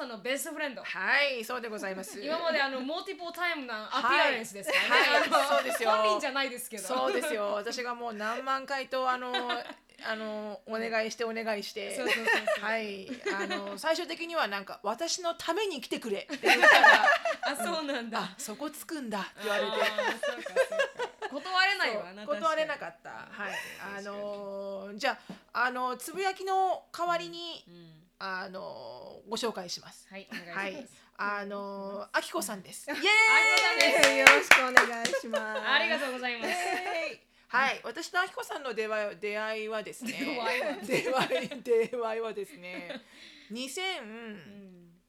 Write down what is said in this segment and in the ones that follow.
さんのベストフレンドはい、そうでございます。今まであのモーティポータイムなアピアレンスですからね、はいそうですよ本人じゃないですけどそうですよ。私がもう何万回とあの あのお願いしてお願いして。はい。あの最終的にはなんか私のために来てくれって言ったら、あそうなんだあそこつくんだって言われて。断れないわ断れなっかった。はい。あのじゃああのつぶやきの代わりにあのご紹介します。はいお願いします、はい。あのあきこさんです。イエーイ。よろしくお願いします。ありがとうございますはい、私とあきこさんの出会い出会いはですね。出会いは出会いはですね。2003うん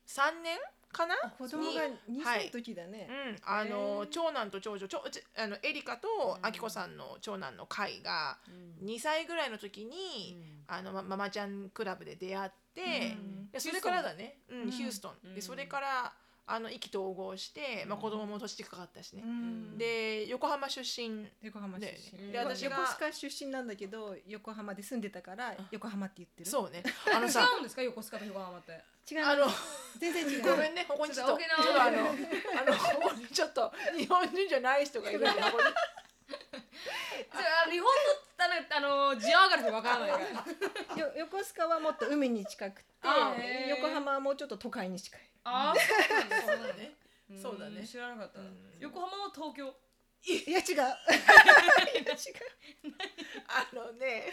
年かな？子供が2歳の時だね。うん、あの長男と長女、ちょちあのエリカとあきこさんの長男の会が2歳ぐらいの時に、あのまママちゃんクラブで出会っでそれからだね、ヒューストン、うん。でそれからあの意気投合して、まあ子供も年近かったしね。う。ん。で横浜出身。横浜出身。で私が横須賀出身なんだけど横浜で住んでたから横浜って言ってる。そうね。あの違さ、うんですか？横須賀と横浜って。違うあの全然違う。ごめんね、ここにちょっとちょっとあのあのここにちょっと日本人じゃない人がいるんでここに日本のあのあのジオグラフィーわからないから よ横須賀はもっと海に近くて横浜はもうちょっと都会に近い。ああ そうだね。そうだねん知らなかったうん横浜は東京いや 違う。いや違う。あのね、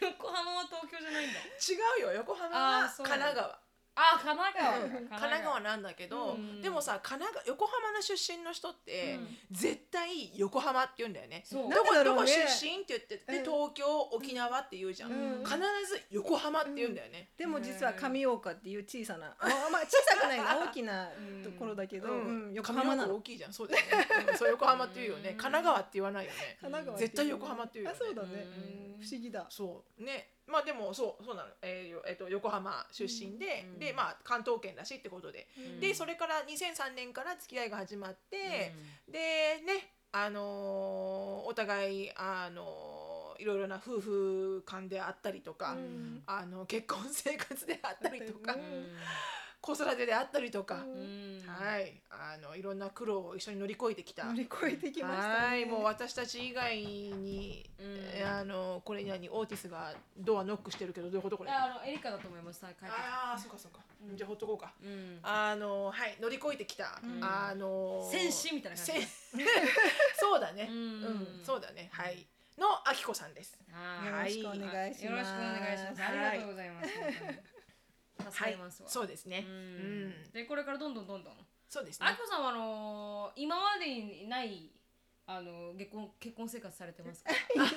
横浜は東京じゃないんだ違うよ。横浜は神奈川。あ神奈川か神奈川。なんだけど、うん。でもさ神奈川横浜の出身の人って、うん。絶対横浜って言うんだよね。そう。どこどこ出身って言ってでうん。東京沖縄って言うじゃん。うん。必ず横浜って言うん。だよね。でも実は上岡っていう小さな、あまあ小さくないな 大きなところだけど、うん。うん横浜なの。大。きいじゃん。そうだよね。うん。そう横浜って言うよね。うん。神奈川って言わないよね。神奈川絶対横浜っていうよね。あそうだね、うん。不思議だ。そう。ねまあでもそうそうなの、えーよえっと横浜出身で、うんでまあ関東圏だしってことで、うん。でそれから2003年から付き合いが始まって、でねあのーお互いあのーいろいろな夫婦間であったりとか、うん。あの結婚生活であったりとか、うん子育てであったりとか、うん。はい。あのいろんな苦労を一緒に乗り越えてきた。乗り越えてきましたね。はい。もう私たち以外に、あのこれ何オーティスがドアノックしてるけどどういうことこれ。あのエリカだと思います。ああそうかそうか、うん。じゃあほっとこうか。うん。あのはい。乗り越えてきた、うん。あの戦士みたいな感じ。戦 そうだね。ううん。んそうだね。はい。のあきこさんです。はよろしくお願いします。よろしくお願いします。ありがとうございます。助かはいりますわ。そうですねううんん。でこれからどんどんどんどん。そうですねあきこさんはあのー今までにないあの結婚結婚生活されてますか？今ま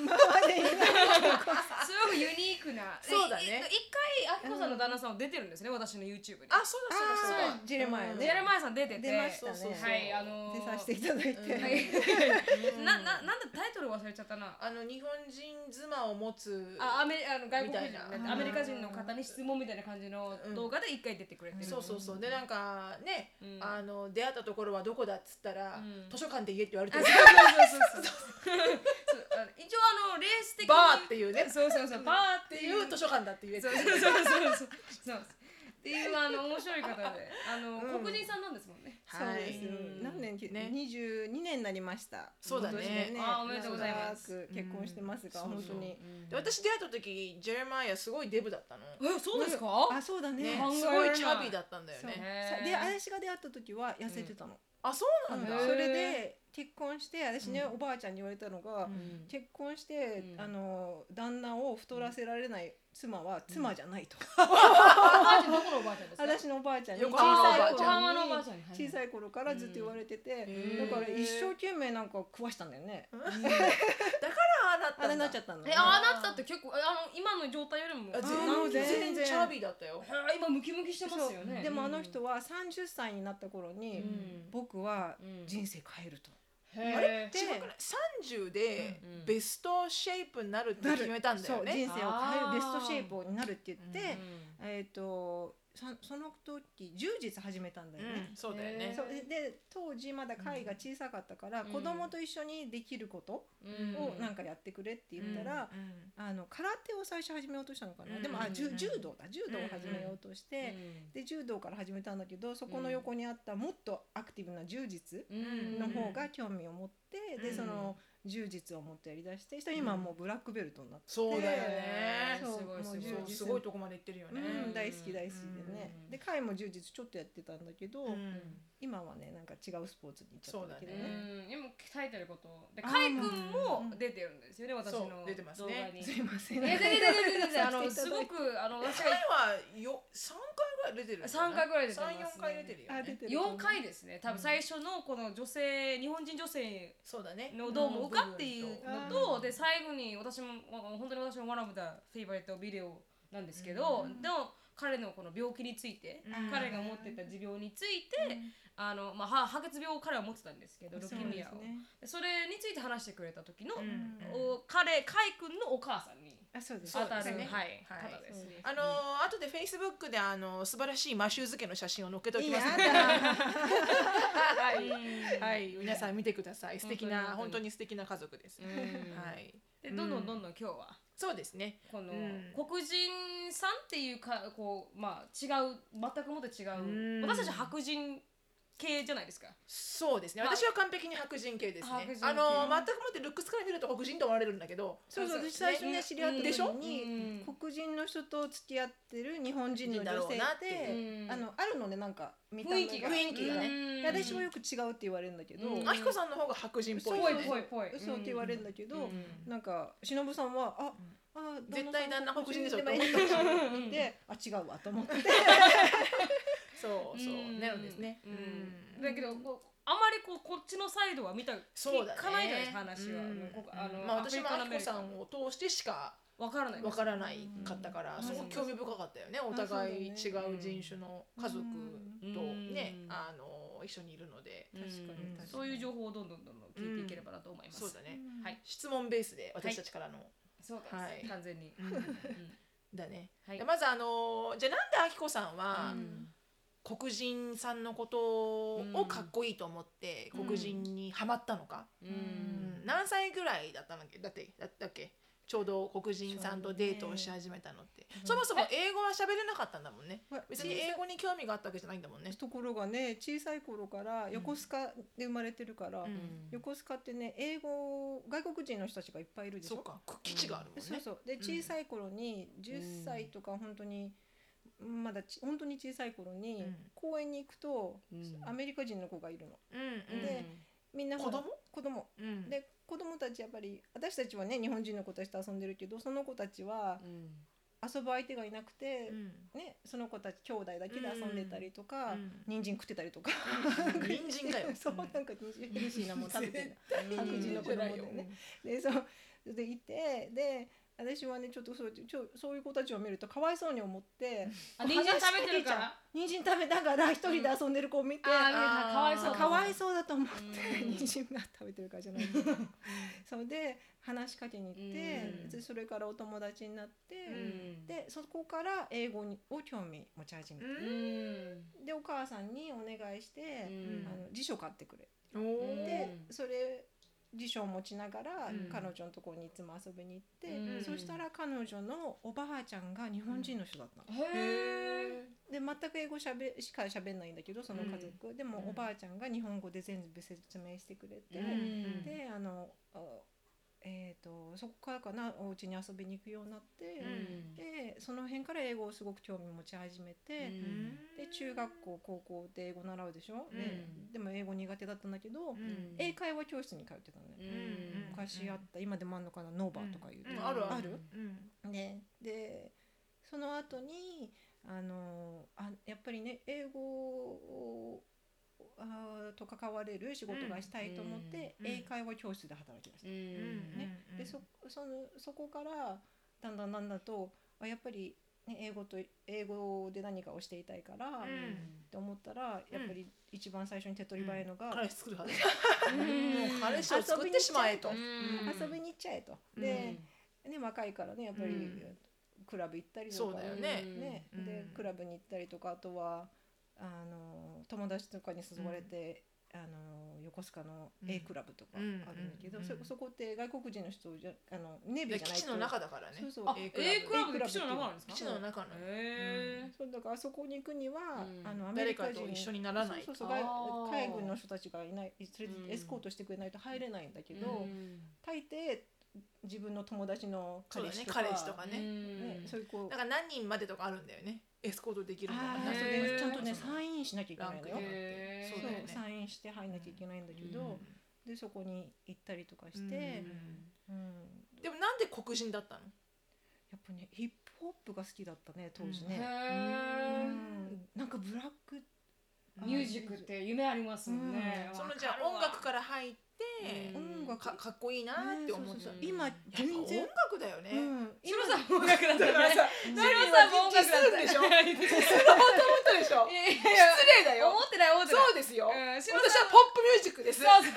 でにないすごくユニークな。そうだね一回あきこさんの旦那さんは出てるんですね。私の YouTube に。あそうだそうだそうだジェレマイアねジェレマイさん出てて。出ましたね。そうそうそうはいあのー出させていただいて。うん はい。なななんだタイトル忘れちゃったな。あの日本人妻を持つあアメリあの外国人みたいなねアメリカ人の方に質問みたいな感じの動画で一回出てくれてる。そうそうそうでなんかね、うんあの出会ったところはどこだっつったら、うん図書館で言えって言われてあるそうそうそうそう。そうあの一応あのレース的に。バーっていうね。そうそうそう。バーっていうう図書館だって言えて。そうそうそう。そうそうそう。っていうあの面白い方で。あの、うん。黒人さんなんですもんね。そうです。よはい何年きね二十二年になりました。そうだね。今年あおめでとうございます。長く結婚してますがうん本当に。で私出会った時ジェレマイアすごいデブだったの、えそうですか？あそうだね。ね。考え、すられない。ごいチャビだったんだよそう。ねへーで私が出会った時は痩せてたの。あそうなんだ、うん。それで結婚して私ね、うん。おばあちゃんに言われたのが、ん。結婚して、うん。あの旦那を太らせられない妻は妻じゃないと、おばあちゃんどこのおばあちゃんですか？私のおばあちゃんに横小さい頃横浜のおばあちゃんに。小さい頃からずっと言われてて、うん。だから一生懸命なんか食わしたんだよね、だからああなったんだ。あなっちゃったのえああなったって結構あの今の状態よりも。全然。全然チャビだったよ。今ムキムキしてますよね。でもあの人は30歳になった頃に、うん。僕はうん。人生変えると、あれ？で違くない30でうんベストシェイプになるって決めたんだよね。そう人生を変えるベストシェイプになるって言って、うんえっ、とそその時柔術始めたんだよね。うんそうだよね。でで当時まだ貝が小さかったから、うん。子供と一緒にできることうん。をなんかやってくれって言ったら、うんあの空手を最初始めようとしたのかな、うん。でもあ柔道だ。柔道を始めようとして、で柔道から始めたんだけどそこの横にあったもっとアクティブな柔術うん。の方が興味を持って、でうん。その柔術をもっとやりだして今はもうブラックベルトになって、そうだよね。すごいすごいとこまで行ってるよね。うん、大好き大好きでね、うん。で貝も柔術ちょっとやってたんだけど、うん。今はねなんか違うスポーツに行っちゃったんだけどうね。ん、今鍛えてること。であー。カイ君もうん出てるんですよね、私の出てます動ね。すいません。え全然全然全然あのすごくあの私はよ三回ぐらい出てる三回ぐらい出てますね。三四回出てるよね。あ出てる4回ですね。多分最初のこの女性日本人女性そうだね。のどう思うかっていうのと、うんで最後に私も本当に私の one of the favorite ビデオなんですけど、うんでも彼のこの病気について、うん。彼が持ってた持病について、あのまあ、は白血病を彼は持ってたんですけどルキミアをそれについて話してくれた時の、彼カイ君のお母さんにあそうです。当たる、ね。はい、はい。方ですね。あのー後でフェイスブックであの素晴らしいマシュー漬けの写真を載っけておきますはい、うん。はい、皆さん見てください。素敵な本当に。本当に素敵な家族です、うん。はい。でどんどん。どんどん今日は。そうですね。この、うん。黒人さんっていうかこうまあ違う全くもって違う、うん。私たち白人系じゃないですか。そうですね。まあ私は完璧に白人系ですね。白人系あの全くもってルックスから見ると黒人と思われるんだけどそうそう。私最初ねね知り合ったでしょ？時に、うん。黒人の人と付き合ってる日本人の女性ってで、うん。あのあるのでなんか見た目雰囲気が。雰囲気がね。うん。で私もよく違うって言われるんだけど、うん。あひこさんの方が白人っぽい。ぽねぽいぽい。そうって言われるんだけど、うん。なんか忍さんはあ、あ絶対旦那黒人でしょと思った。しであ違うわと思って そうそううんなるんですねうんだけどこうあまりこうこっちのサイドは見たそうだね聞かないじゃないですか話は。うんあの、まあ私もあアフリカのアメリカひこさんを通してしかわからないわからないかったからうんすごく興味深かったよねお互い違う人種の家族とねうんあの一緒にいるので確かに確かにそういう情報をどんどんどんどん聞いていければなと思います。そうだねはい質問ベースで私たちからのそうです、はい完全に。だねはいまずあのじゃあなんであきこさんはうん黒人さんのことをかっこいいと思ってうん。黒人にハマったのか？ううん。ん何歳ぐらいだったんだっけ？だってだだっけ？ちょうど黒人さんとデートをし始めたのって。うん。そもそも英語は喋れなかったんだもんね。ほら別に英語に興味があったわけじゃないんだもんね。ところがね小さい頃から横須賀で生まれてるから、うん。横須賀ってね英語外国人の人たちがいっぱいいるでしょ？そっか。基地があるもんね。そうそう。でん。小さい頃に10歳とか本当に、まだち本当に小さい頃にうん。公園に行くと、うん。アメリカ人の子がいるの。でみんな子供？子供。うん。で子供たちやっぱり私たちはね日本人の子たちと遊んでるけどその子たちはうん。遊ぶ相手がいなくて、うん。ね、その子たち兄弟だけで遊んでたりとか、うん。人参食ってたりとか。人参かよ。そうなんか 人参。ヘルシーなもん食べてる。うん。白人の子供でね。でそう。でいてで私はねちょっとそうちょそういう子たちを見るとかわいそうに思ってあ人参食べてるから。人参食べながら一人で遊んでる子を見て、ああーあかわいそうだ。かわいそうだと思って、うん人参が食べてるからじゃないそれで話しかけに行って、うん。でそれからお友達になって、うん。でそこから英語にを興味持ち始めた、うん。でお母さんにお願いして、うん。あの辞書買ってくれ。でそれ辞書を持ちながら、うん。彼女のところにいつも遊びに行って、うん。そしたら彼女のおばあちゃんが日本人の人だったの。へえ。で全く英語しゃべしか喋んないんだけどその家族、でもうん。おばあちゃんが日本語で全部説明してくれて、うん。であのあえー、とそこからかなお家に遊びに行くようになって、うん。でその辺から英語をすごく興味持ち始めて、で中学校高校で英語習うでしょ、でうん。でも英語苦手だったんだけど、うん。英会話教室に通ってたの昔あった今でもあるのかなノーバーとかいう、うんあるある。うん。ね、でその後にあのあやっぱりね英語をあーと関われる仕事がしたいと思って、うん。英会話教室で働きだした、うん。ね。うん。でそそのそこからだんだんだんだんとあやっぱり、ね、英語と英語で何かをしていたいから、っん。て思ったらやっぱり一番最初に手っ取り早いのが、彼氏作るはず彼氏を作ってしまえと。うん。遊びに行っちゃえと。で、ね、若いからねやっぱり、うん。クラブ行ったりとか。そうだよね。ねうん。でクラブに行ったりとかあとはあの友達とかに誘われて、あの横須賀の A クラブとかあるんだけど、うん。そそこって外国人の人じゃあのネイビーじゃない基地の中だからね。そうそう。あ A クラブ。A クラブ基地の中なんですか？基地の中の。へー。そうだからあそこに行くには、うん。あのアメリカ人。誰かと一緒にならない。そうそうそう。海軍の人たちがいない。連れてうん。エスコートしてくれないと入れないんだけど、うん。大抵自分の友達の彼氏とか彼氏とかね。ねそういうこうなんか何人までとかあるんだよねエスコートできるのがあねちゃんとねそうそうサインしなきゃいけないのよ。ランク。へーそうサインして入んなきゃいけないんだけど、うん。でそこに行ったりとかして、うん。うん。でもなんで黒人だったの？やっぱねヒップホップが好きだったね当時へね、なんかブラック。ミュージックって夢ありますもんね。うん。そのじゃあ音楽から入ってうん。音楽。かかっこいいなって思ったね今やっぱ全然音楽だよね、うん。シロさんも音楽だっただからさシロさんも音楽だったでしょ？いディスろうと思ったでしょ？やいや失礼だよ。思ってない思ってない。そうですよ、うん。私はポップミュージックです。What's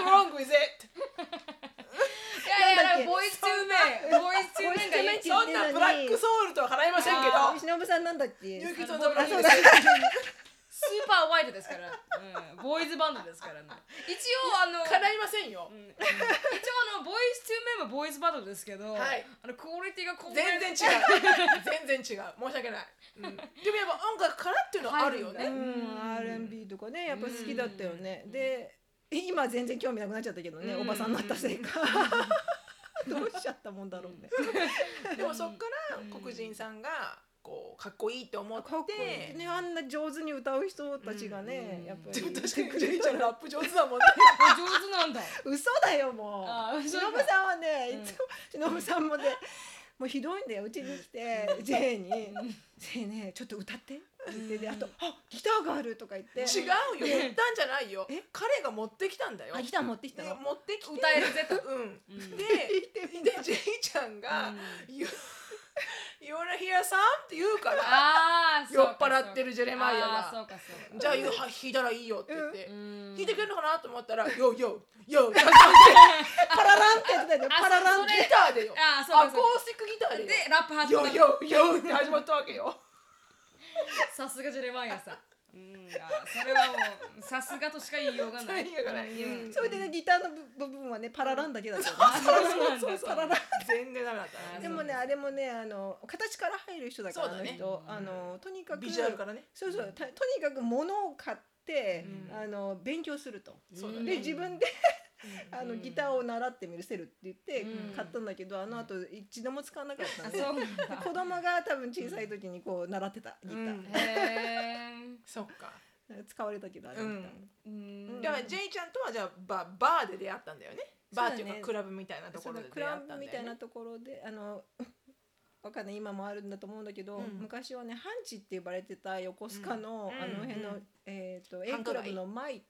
wrong with it? いやいや Boyz II Men Boyz II Men がいい。ボイスチュそんな black soul とは言いませんけど。あしのぶさんなんだっけ？ニューキッズあのブラックであそうだすスーパーワイドですから、うん、ボーイズバンドですからね。一応あの叶いませんよ。うん。一応あのボイスチューメンもボーイズバンドですけど、はい。あのクオリティが全然違う。全然違う。申し訳ない、うん、でもやっぱ音楽からっていうのはあるよね、うん、うん。R&B とかねやっぱ好きだったよね、うん。で今全然興味なくなっちゃったけどね、うん。おばさんになったせいか。どうしちゃったもんだろうね、でもそっからうん黒人さんがこうかっこいいって思って。ね。あんな上手に歌う人たちがね、うんやっぱり。確かにジェイちゃんラップ上手だもんね。上手なんだ。嘘だよもあう嘘しのぶさんはね、うん。いつもしのぶさんもねもうひどいんだよ。うちに来てジェイに「ジェイねちょっと歌って」ってであと「あギターがある」とか言って。違うよ。言ったんじゃないよ。え？彼が持ってきたんだよ。あギター持ってきたでの持ってきて。歌えるぜと。うん。うん。で でジェイちゃんが「You you wanna hear some?」って言うから。あー酔っ払ってるジェレマイアが。あーそうかそうか。じゃあ言うは弾いたらいいよって言って。うん。弾いてくれるのかなと思ったら「よよよ」パラランってやってたよ。あパラランギターでよ。あーそうアかそうか。コースティックギターでラップ始よまった。よよって始まったわけよ。さすがジェレマイアさんうん。あそれはもうさすがとしか言いようがない。言いようがない。うん。それでねギターの部分はねパラランだけだったよねあそうなんだそう。そうパララン全然ダメだった。でもねあれもねあの形から入る人だからそうだね。あの人、うん。あのとにかくビジュアルからね。そうそうたとにかく物を買って、うん。あの勉強すると。そうだね。で自分であのうん。ギターを習ってみるセルって言ってうん。買ったんだけど、あの後一度も使わなかったあんで、子供が多分小さい時にこう習ってたギター、うんへそっか。使われたけどあれうん。ギターーうん。だからジェイちゃんとはじゃあババーで出会ったんだよね。バーっていうかクラブみたいなところで出会クラったんだよね。ブみたいなところであの わかんない。今もあるんだと思うんだけど、うん。昔はねハンチって呼ばれてた横須賀の、うん。あの辺の、うん。えっ、と A クラブの前うん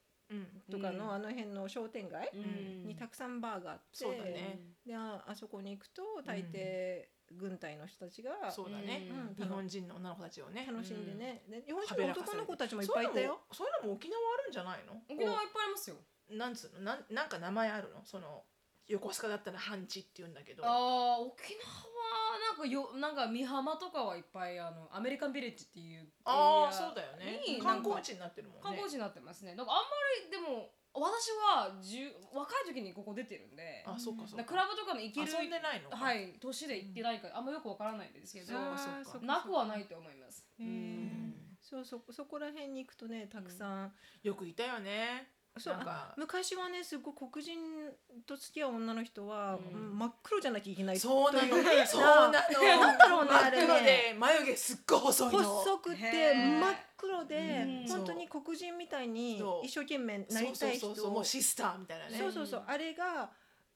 とかの、うん。あの辺の商店街うん。にたくさんバーがあって、そうだね。でああそこに行くと大抵軍隊の人たちがそうだね。うん日本人の女の子たちをね。楽しんでね、で日本人の男の子たちもいっぱいいたよ。そういうのもそういうのも沖縄あるんじゃないの？沖縄いっぱいありますよ。なんつうの？なんなんか名前あるの？その横須賀だったらハンチって言うんだけど。ああ沖縄はなんかよなんか美浜とかはいっぱいあのアメリカンビレッジっていうああそうだよね。に観光地になってるもんね。観光地になってますね。なんかあんまりでも私は若い時にここ出てるんであそうかそうか。クラブとかも行ける遊んでないのか。はい年で行ってないからあんまよくわからないですけどなくはないと思います。へーそうそそこら辺に行くとねたくさん、よくいたよねそうか。昔はねすごい黒人と付き合う女の人は、うん。うん真っ黒じゃなきゃいけないそうなの。そう。なの。なんだろうね。あれね眉毛すっごい細いの。細くて真っ黒でうん。本当に黒人みたいに一生懸命なりたい人そうそうそうそう。もうシスターみたいなね。そうそうそう。あれが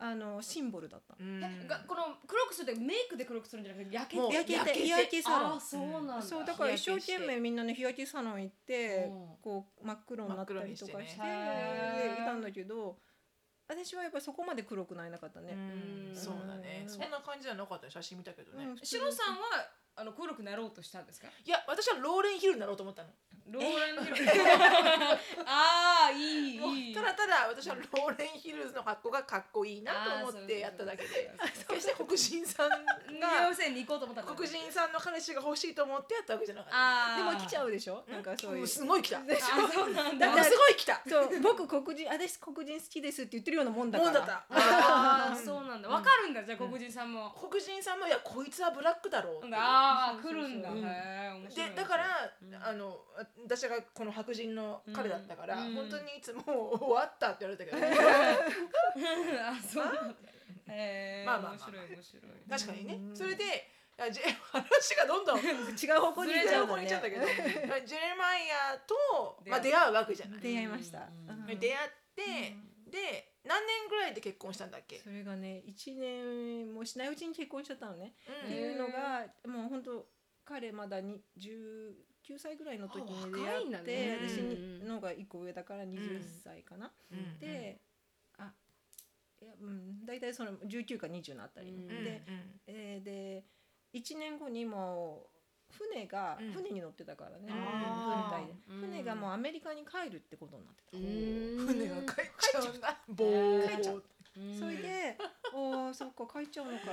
あのシンボルだった。がこの黒くするってメイクで黒くするんじゃなくて焼けもうて焼けてて。日焼けサロン。あーそうなんだ。そうだから一生懸命みんなね日焼けサロン行ってうん。こう真っ黒になったりとかして真っ黒にして。ねでいたんだけど私はやっぱりそこまで黒くなれなかったね。うん。うん。そうだね。うん。そんな感じじゃなかった写真見たけどね。うんシロさんはあの黒くなろうとしたんですか？いや私はローレンヒルになろうと思ったの。ローレンヒル。ああいいいい。ただただ私はローレンヒルズの格好がかっこいいなと思ってやっただけで。決して黒人さんが要請に行こうと思ったんだ黒人さんの彼氏が欲しいと思ってやったわけじゃなかった。あでも来ちゃううでしょ？なんかそういう。うんすごい来た。でしょ？あそうなんだ。すごい来た。そう僕黒人私黒人好きですって言ってるようなもんだから。もんだった。ああそうなんだ。わかるんだ。じゃあ黒人さんも。黒人さんもいやこいつはブラックだろうっていうああ来るんだ。へうでだから、うん。あの私がこの白人の彼だったから、うん。本当にいつも「終わった」って言われたけど、ね、あそうえまあ。まあまあ面白い面白い。確かにね、うん。それであじ 話がどんどんず 違う方向に行っちゃうんだけど、まあジェレマイヤと、出会う。まあ、出会うわけじゃない。出会いました。出会って、で何年ぐらいで結婚したんだっけ、それがね1年もしないうちに結婚しちゃったのね。うん。っていうのがもう本当彼まだに19歳ぐらいの時に出会って、だね。私うんのが1個上だから20歳かな、うん。であいやうん大体その19か20のあたり、うん。で,、えーで1年後にもう船が、うん。船に乗ってたからね、あー。軍隊で、がもうアメリカに帰るってことになってた、うん。船が帰っちゃう。ん。だボー帰っちゃう。うんそれでああそっか帰っちゃうのかと。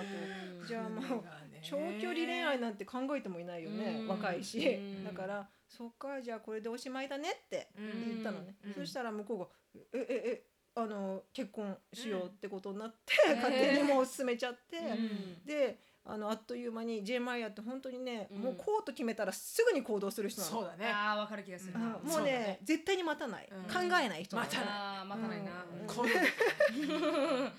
うん。じゃあもう長距離恋愛なんて考えてもいないよね、うん。若いし、うん。だから「そっかじゃあこれでおしまいだね」ってうん。言ったのね、うん。そしたら向こうが「えええあの結婚しようってことになって、うん。勝手にもう進めちゃって、うん。であのあっという間に J マイヤーって本当にね、うん。もうこうと決めたらすぐに行動する人なの。そうだね。ああわかる気がするうん。なもうねね。絶対に待たない、うん。考えない人なの。待たない。待たないな。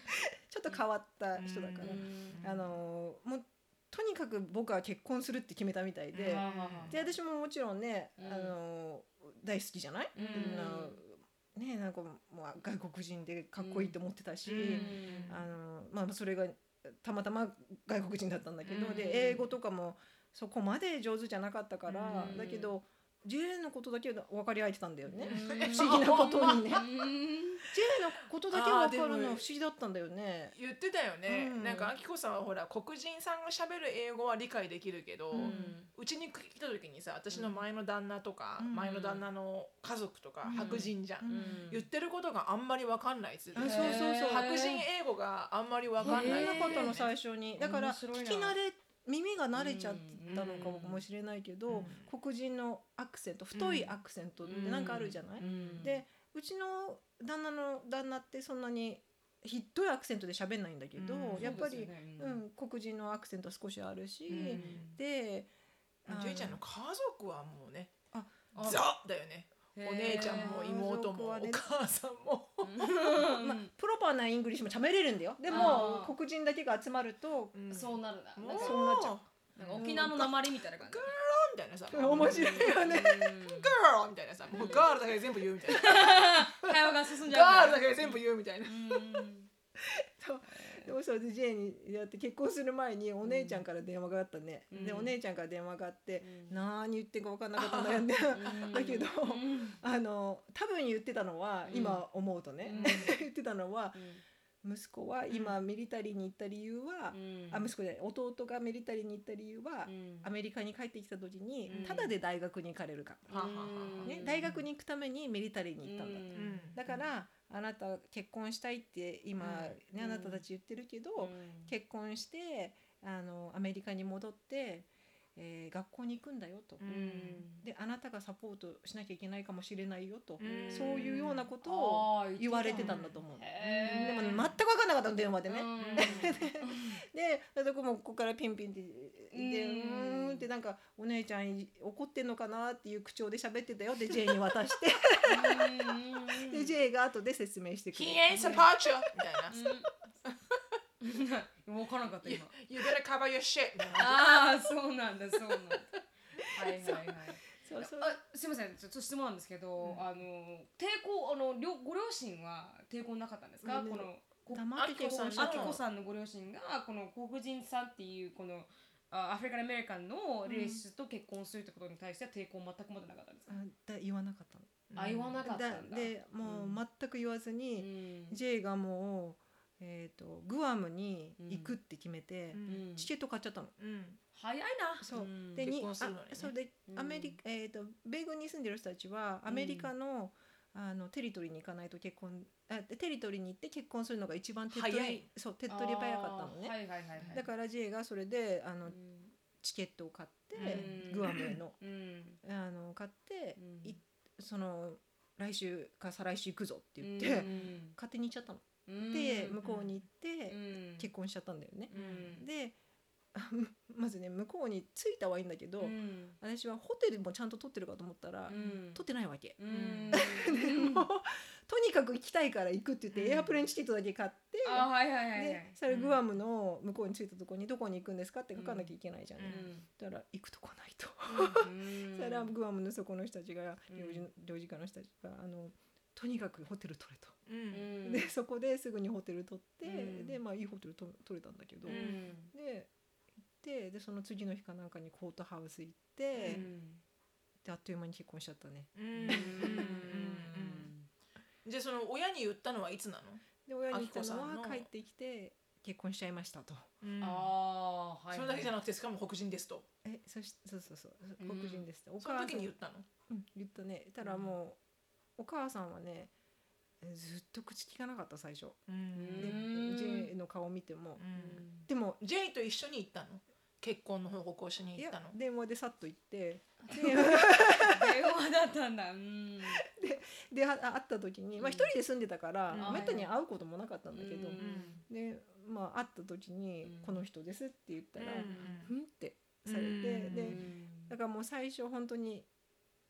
ちょっと変わった人だから、うん。あのもうとにかく僕は結婚するって決めたみたいで、うん。で私ももちろんね、うん。あの大好きじゃない、ねなんかもう外国人でかっこいいと思ってたし、うん。あのまあそれがたまたま外国人だったんだけど、うん。で英語とかもそこまで上手じゃなかったから、うん。だけど J のことだけ分かり合えてたんだよね、うん。不思議なことにね。J うん。のことだけ分かるの不思議だったんだよね。言ってたよね、うん。なんかあきこさんはほら黒人さんがしゃべる英語は理解できるけどうち、に来た時にさ私の前の旦那とか、うん。前の旦那の家族とか、うん。白人じゃん、うん。言ってることがあんまりわかんないっつってあそうそうそう。白人英語があんまりわかんないなかったの最初に。だから聞き慣れ耳が慣れちゃったのかもしれないけど、うん黒人のアクセント太いアクセントってなんかあるじゃない、うん。でうちの旦那の旦那ってそんなにひどいアクセントで喋んないんだけど、うんやっぱりそうううんん、黒人のアクセント少しあるし、うん。でジェイちゃんの家族はもうねザだよねお姉ちゃんも妹もお母さんも。うん。まあ、 proper な English も喋れるんだよ。であもー黒人だけが集まるとうん。そうなるな。そうなっちゃう。沖縄の訛りみたいな感じ。みたいなさ面白いよね。ガールみたいなさもう girl だけで全部言うみたいな。会話が進んじゃう girl だだけで全部言うみたいな でもそれで J にやって結婚する前にお姉ちゃんから電話があったね、うんでお姉ちゃんから電話があって、うん何言ってんか分かんなかったんだよね だけど あの多分 言ってたのは、うん今思うとね、うん言ってたのは息子は今ミリタリーに行った理由は、あ息子じゃない弟がミリタリーに行った理由は、アメリカに帰ってきた時に、うんただで大学に行かれるかね、大学に行くためにミリタリーに行ったんだと。だからあなた結婚したいって今、うん。ねあなたたち言ってるけど、結婚してあのアメリカに戻って、えー学校に行くんだよと、うん。であなたがサポートしなきゃいけないかもしれないよと、うん。そういうようなことを言われてたんだと思う。でも全く分かんなかったの電話でね。うん。でそこもここからピンピンってでううんってなんかお姉ちゃん怒ってんのかなっていう口調で喋ってたよ。で J に渡して。で J が後で説明してくれ He る ain't supposed to みたいなうん分からなかった今。You better cover your shit. ああそうなんだそうなんだ。はいはいはい。そうそうあすみませんちょっと質問なんですけど、あの抵抗あの両ご両親は抵抗なかったんですか、うん。このこ黙って結婚したあきこさんのご両親がこの黒人さんっていうこのあアフリカンアメリカンのレースと結婚するってことに対しては抵抗全く持ってなかったんですか、言わなかったの。あ言わなかっただ。ん。だでもう全く言わずうに、ん。J がもうえー、とグアムに行くって決めて、うん。チケット買っちゃったの。うん。早いな。そう。うん。でにね。あそうでうん。アメリカ、えー、と米軍に住んでる人たちはアメリカの,、あのテリトリーに行かないと結婚あテリトリーに行って結婚するのが一番手っ取早い。りそう手っ取り早かったのね。はいはいはいはい。だから J がそれであの、うん。チケットを買って、うん。グアムへの。うん。あの買って、うん。いその来週か再来週行くぞって言って、うん。勝手に行っちゃったの。うんで向こうに行って、うん。結婚しちゃったんだよね。うん。であ まずね向こうに着いたはいいんだけど、うん。私はホテルもちゃんと取ってるかと思ったら、うん。取ってないわけ。うん。でもとにかく行きたいから行くって言って、うん。エアプレーンチケットだけ買って、でそれグアムの向こうに着いたところにどこに行くんですかって書かなきゃいけないじゃん、ねうん。だから行くとこないと。うん。それはグアムのそこの人たちがうん。領事領事館の人たちがあのとにかくホテル取れと。うん。うん。でそこですぐにホテル取って、うん。でまあいいホテルと取れたんだけど、うん。で行ってでその次の日かなんかにコートハウス行って、であっという間に結婚しちゃったね。うん。うん。うんじゃあその親に言ったのはいつなの？で親に言ったのあきこさんの。は帰ってきて結婚しちゃいましたと。うん。ああはいそれだけじゃなくてしかも黒人ですと。えそしそうそうそううん黒人ですって、おその母さん時に言ったの？うん、言ったね。たらもう、お母さんはねずっと口聞かなかった最初。うん。J の顔見ても、うん。でも J と一緒に行ったの？結婚の報告をしに行ったの？電話でさっと行って。電話だったんだ。うん。であ会った時にまあうん。一人で住んでたから、うん。めったに会うこともなかったんだけど、うん。でまあ会った時にうん「この人です」って言ったらうん「ふん」ってされて、うん。でうんだからもう最初本当に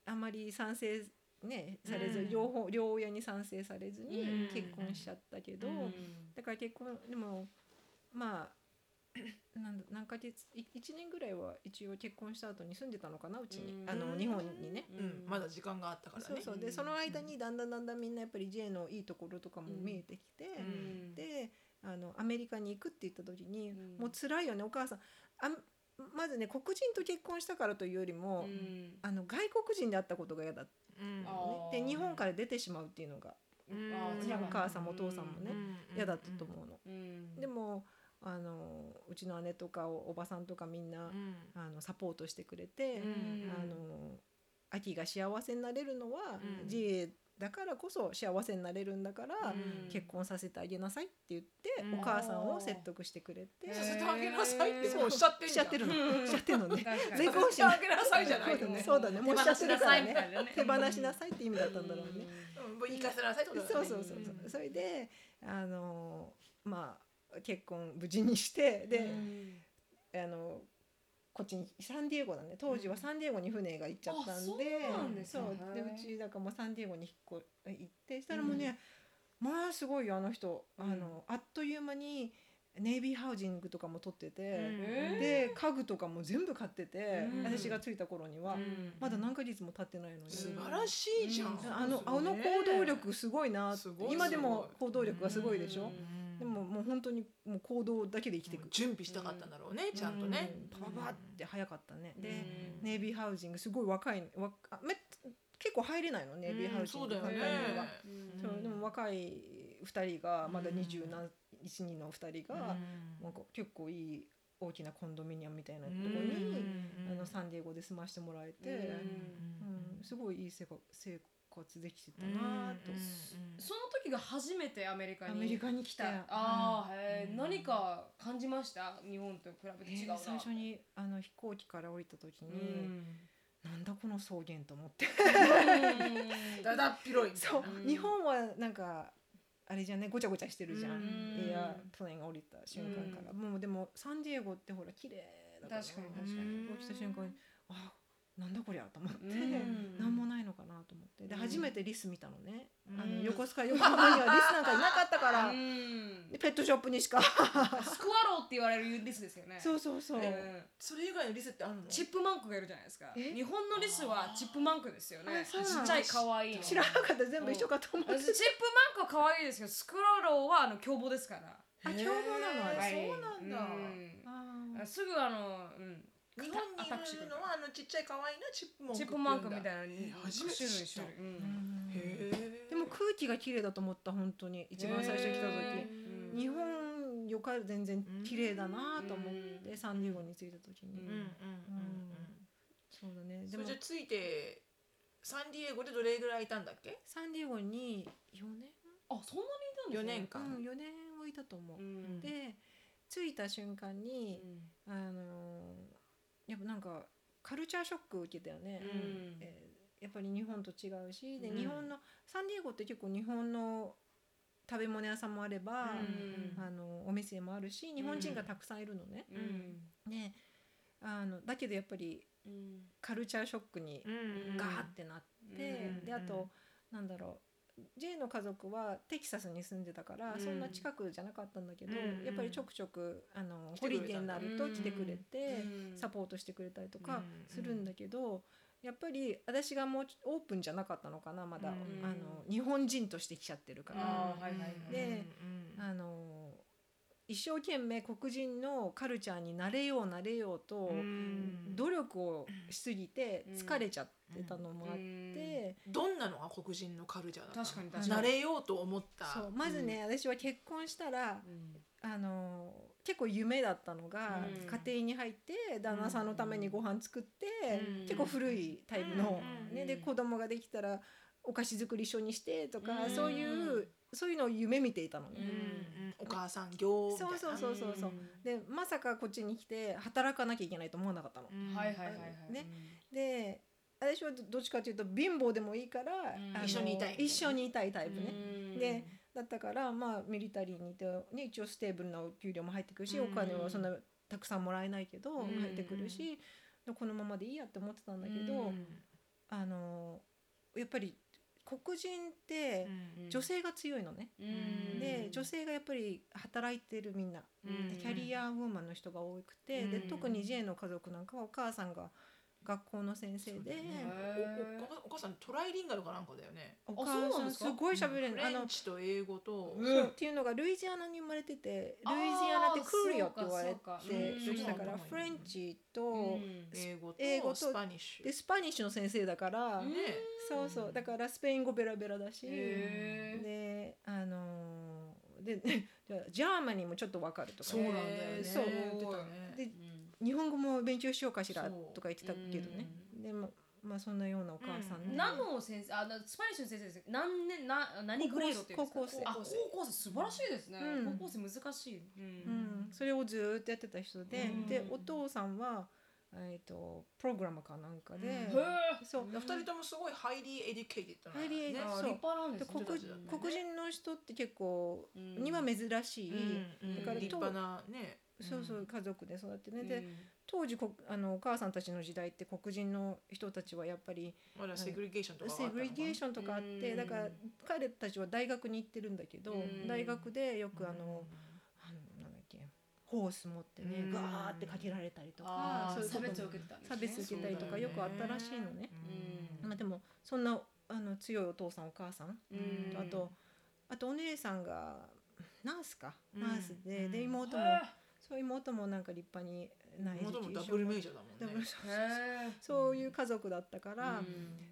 あまり賛成ねされず、うん両方両親に賛成されずにうん。結婚しちゃったけど、うん。だから結婚でもまあ なんだ何ヶ月い1年ぐらいは一応結婚した後に住んでたのかなうちに、うん。あの日本にね。うん。まだ時間があったからね。そうそう。でその間にだんだんだんだんみんなやっぱり J のいいところとかも見えてきて、うん。であのアメリカに行くって言った時に、うん。もう辛いよねお母さん。あまずね黒人と結婚したからというよりも、うん。あの外国人で会ったことが嫌だ。ったね。で日本から出てしまうっていうのがうん。お母さんもお父さんもねうん嫌だったと思うの。うん。でもあのうちの姉とかおおばさんとかみんな、うん。あのサポートしてくれて、うん。あの秋が幸せになれるのは、うん。J だからこそ幸せになれるんだから、うん。結婚させてあげなさいって言って、うん。お母さんを説得してくれて、させてあげなさいってそうもうしちゃってしちゃってるの。うん。しちゃってるのね。確かに。絶させてあげなさいじゃないのそうだね。そうだね。もうしちゃってるからね。手放しなさいみたいなね。手放しなさいって意味だったんだろうね、うん。もう行かせなさいってことだね。そうそうそうそう、それであのまあ結婚無事にしてで、あのこっちにサンディエゴだね当時はサンディエゴに船が行っちゃったんで、うなんそうでうちだからもうサンディエゴに引っ越行ってしたらもうね、まあすごいよあの人、あのあっという間にネイビーハウジングとかも取ってて、えで家具とかも全部買ってて、うん。私が着いた頃には、うん。まだ何ヶ月も経ってないのに。素晴らしいじゃん。うん。あのあの行動力すごいな今でも行動力がすごいでしょ、うんでももう本当にもう行動だけで生きていく、準備したかったんだろうねちゃんとね。うん。パパって早かったね、でうん。ネイビーハウジングすごい若いめ結構入れないのネイビーハウジングうんそうだよね。でも若い2人がまだうん。二十何一二の2人が、なんか結構いい大きなコンドミニアムみたいなとこに、あのサンディエゴで住ましてもらえて、うん。すごいいい生活生活できてたなと、その時が初めてアメリカにアメリカに来た。ああ、へえうん何か感じました？日本と比べて違うな、えー最初にあの飛行機から降りた時に、うん。なんだこの草原と思って。だだっ広いそう。日本はなんかあれじゃねごちゃごちゃしてるじゃん、うん。エアプレーンが降りた瞬間から、もうでもサンディエゴってほら綺麗だから。確かに確かに。起きた瞬間にあなんだこりゃと思って、うん。なんもないのかなと思って。でうん。初めてリス見たのね、うん。あの横須賀横浜にはリスなんかいなかったから、ペットショップにしか。スクワローって言われるリスですよね。そうそうそう、うん。それ以外のリスってあるの？チップマンクがいるじゃないですか。え？日本のリスはチップマンクですよね。ちっちゃい可愛いの。知らなかった。全部一緒かと思って。私チップマンクは可愛いですけどスクローローはあの凶暴ですから。あ凶暴なの？そうなんだ、すぐあの、うん、日本にいるのはあのちっちゃい可愛いなチップモンクチップマンクみたいなえ初めて知った。うん。でも空気が綺麗だと思った本当に。一番最初来た時。うん。日本よか全然綺麗だなと思って、うん。サンディエゴに着いた時に、そうだね。うん。でもじゃついてサンディエゴでどれぐらいいたんだっけ？サンディエゴに4年？あそんなにいたんですね。4年間。うん、4年はいたと思う、うん。で着いた瞬間に、うん。あのーやっぱなんかカルチャーショック受けたよね、うん。えーやっぱり日本と違うし。で、うん。日本のサンディエゴって結構日本の食べ物屋さんもあれば、うん。あのお店もあるし日本人がたくさんいるのね。うん。であのだけどやっぱりうん。カルチャーショックにうん。ガーってなって、うん。であと、なんだろう J の家族はテキサスに住んでたから、うん。そんな近くじゃなかったんだけど、うん。やっぱりちょくちょくあのホリデーになると来てくれて、うん。サポートしてくれたりとかうん。するんだけど、やっぱり私がもうオープンじゃなかったのかなまだ、うん。あの日本人として来ちゃってるから、であの一生懸命黒人のカルチャーになれようなれようと、うん。努力をしすぎて疲れちゃってたのもあって。うん。どんなのが黒人のカルチャーだったの？確かに確かに。慣れようと思った。まずね、私は結婚したらあの結構夢だったのが、うん。家庭に入って旦那さんのためにご飯作って、うん。結構古いタイプの、うん。ね、で子供ができたらお菓子作り一緒にしてとか、うん。そういうそういうのを夢見ていたのね。うんうん。お母さん業みたいな。そうそうそうそうでまさかこっちに来て働かなきゃいけないと思わなかったの。うん。はいはいはいはい。ね。で私はどっちかというと貧乏でもいいから、一緒にいたい一緒にいたいタイプね。うん。でだったからまあ military にいて、ね、一応 stable なお給料も入ってくるし、うん。お金はそんなたくさんもらえないけど、うん。入ってくるし、でこのままでいいやって思ってたんだけど、うん。あのやっぱり黒人ってうん女性が強いのね。うん。で女性がやっぱり働いてるみんな、うん。でキャリアウーマンの人が多くて、でうん。特に J の家族なんかはお母さんが学校の先生で、お母さんトライリンガルかなんかだよね。お母さんすごい喋れる、フあのレンチと英語と。っていうのがルイジアナに生まれててルイジアナって Creole って言われてだか。らうん。 French と、うん。英語と英語と Spanish。で Spanish の先生だから、うんね。そうそう。だからスペイン語ベラベラだし、であのーで じゃあ Germany もちょっとわかるとか。そうなんだよね。えーそう。言ってたね。でうん日本語も勉強しようかしらとか言ってたけどね、でもまあそんなようなお母さんで、うん。何の先生あな Spanish の先生です。何年な何グレードっていうんですか？高校生。あ高校生。素晴らしいですね、うん。高校生難しい、ううん、それをずーっとやってた人で、うん。でお父さんは、えー、とプログラムかなんかで、うん。へえそう。二人ともすごい highly educated な highly edu ね。そう。あ立派なんでね。です黒黒人の人って結構うん。には珍しい、うん。だから立派なねそうそう家族で育ってね、うん。で当時こあのお母さんたちの時代って黒人の人たちはやっぱりまだ segregation とか segregation とかあって、うん。だから彼たちは大学に行ってるんだけど、うん。大学でよくあの、あのなんだっけホース持ってね、うん。ガーってかけられたりとかそういうことも別を受けてたね。差別受けたりとかよくあったらしいのね。うん。まあ、でもそんなあの強いお父さんお母さん、うん。あとあとお姉さんがナースか、うん。ナースででうん。妹も、へそう妹もなんか立派にないダブルメイジャーだもんね。そうえへそういう家族だったから、うん。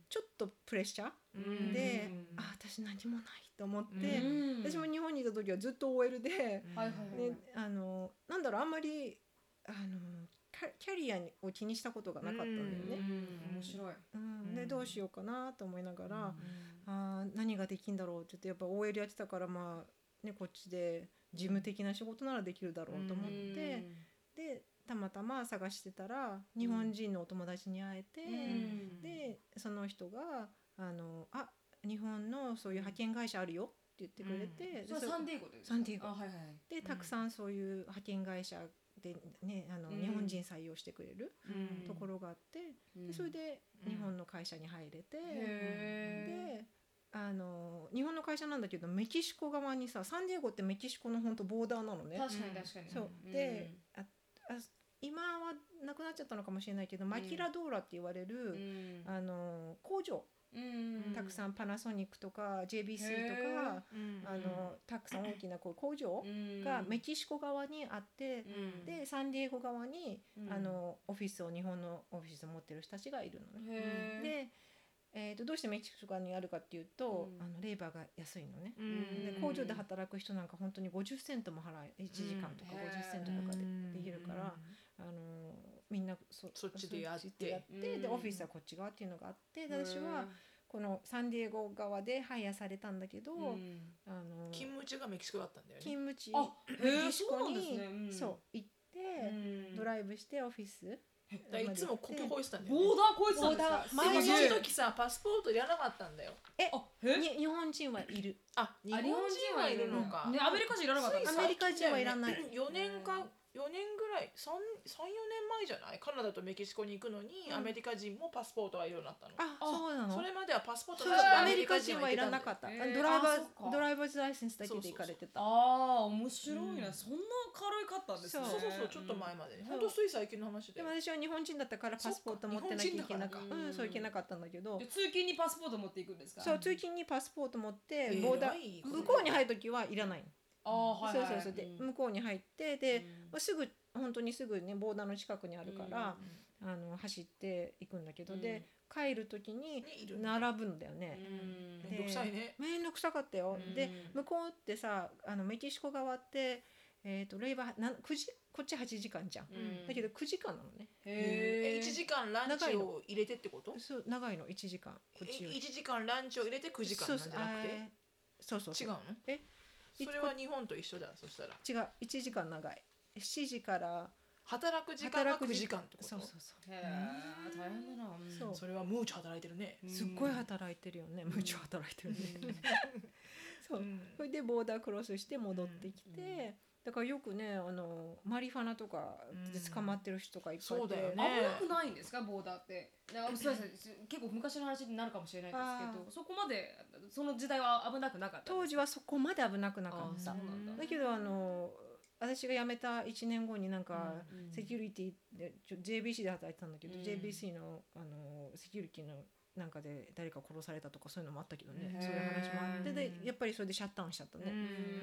ちょっとプレッシャー、うん。で、うんあ私何もないと思って、うん。私も日本にいた時はずっと OL で、はいはいはい。ね、あのなんだろうあんまりあのキャキャリアを気にしたことがなかったんだようね。ん。面白い。うん。でうん。どうしようかなと思いながら、うん。あー何ができんだろうって言ってやっぱ OL やってたからまあ、ね、こっちで事務的な仕事ならできるだろうと思って、でたまたま探してたら日本人のお友達に会えて、うん。でその人があの「あ日本のそういう派遣会社あるよ」って言ってくれて、でそそれサンディエゴでサンディエゴ。あはいはいでたくさんそういう派遣会社で、ね、あのうん。日本人採用してくれるうん。ところがあって、うん。でそれでうん。日本の会社に入れて、へであの日本の会社なんだけどメキシコ側にさサンディエゴってメキシコの本当ボーダーなのね。え確かに確かに。そう。でああ今はなくなっちゃったのかもしれないけど、マキラドーラって言われる、うん。あの工場。うん。たくさんパナソニックとか JBC とへか、あのたくさん大きなこう工場がメキシコ側にあって、うん。でサンディエゴ側に、うん。あのオフィスを日本のオフィスを持ってる人たちがいるのね。でえー、とどうしてメキシコにあるかっていうと、うん。あのレーバーが安いのね。うん。で工場で働く人なんか本当に50セントも払え1時間とかうん。50セントとかでできるから、あのみんなそそっちでやって。でやってでうん。オフィスはこっち側っていうのがあってで私はこのサンディエゴ側でハイヤーされたんだけど、うん。あの勤務地がメキシコだったんだよね。勤務地あへえメキシコにそう行って、うん。ドライブしてオフィスだからいつも国境越えてたんだよ、ね、ボーダー越えてたんですかボーダー。でも前の時さパスポートいらなかったんだよ。あへに日本人はいる。あ日本人はいいるるのか、ねアメリカ人いらなかったアメリカ人はいらない。4年か4年ぐらい34年前じゃない？カナダとメキシコに行くのに、うん。アメリカ人もパスポートがいるようになったの。ああそうなの？それまではパスポートそうなしでアメリカ人はいらなかった、へードライバあそっか。ードライバーズライセンスだけで行かれてた。ああ面白いな、うん。そんな軽かったんですね。そそうそうそうちょっと前まで。ね、そうほんとつい最近の話で。でも私は日本人だったからパスポート持ってなきゃいけなかそっか日本人だから。うんそういけなかったんだけど。で通勤にパスポート持っていくんですか？そう通勤にパスポート持ってえーボーダー向こうに入る時はいらない。ああはいはい。そうそうそう。でん。向こうに入ってでうん。まあすぐ本当にすぐねボーダーの近くにあるからあの走っていくんだけどで帰る時にねいる並ぶんだよね。うん。めんどくさいね。めんどくさかったよ。うん。で向こうってさあのメキシコ側ってえーとレイバーなん9時こっち8時間じゃん。うん。だけど9時間なのね。へええ1時間ランチを入れてってこと？そう長いの。1時間。こっちより。1時間ランチを入れて9時間なんじゃなくて？そうそうそう。違うの？えそれは日本と一緒だそしたら。違う1時間長い。7時から働く時間が9時間。ってこと？そうそうそへえ大変だな、んそう。それはムーチョ働いてるね。うすっごい働いてるよね。夢中働いてるね。そう。うん。それでボーダークロスして戻ってきて、うんだからよくねあのマリファナとかで捕まってる人がいっぱいいて、そうだよ危ねなくないんですかボーダーって。すみません結構昔の話になるかもしれないですけどそこまでその時代は危なくなかった当時はそこまで危なくなかあっただ。だけどあの私が辞めた1年後になんか、うんセキュリティでちょ JBC で働いてたんだけど、うん。JBC のあのセキュリティのなんかで誰か殺されたとかそういうのもあったけどね、そういう話もあってでやっぱりそれでシャッターンしちゃったね、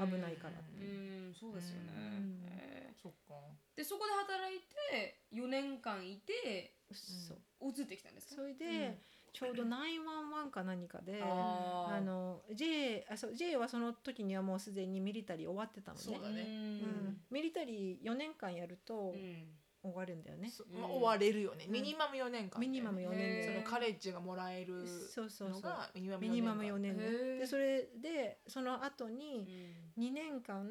うん。危ないからう。んそうですよね、うん。へそっか。ーでそこで働いて4年間いてそう。移ってきたんですか？それで、ちょうど911か何かであの J, あそう J はその時にはもうすでにミリタリー終わってたのね。そうだね。うん。ミリタリー4年間やるとうん終わるんだよね、そまあ終われるよね。うん。ミニマム4年間。ミニマム4年へーそのカレッジがもらえるそうそうそう。のがミニマムミニマム4年ねへー。でそれでその後に2年間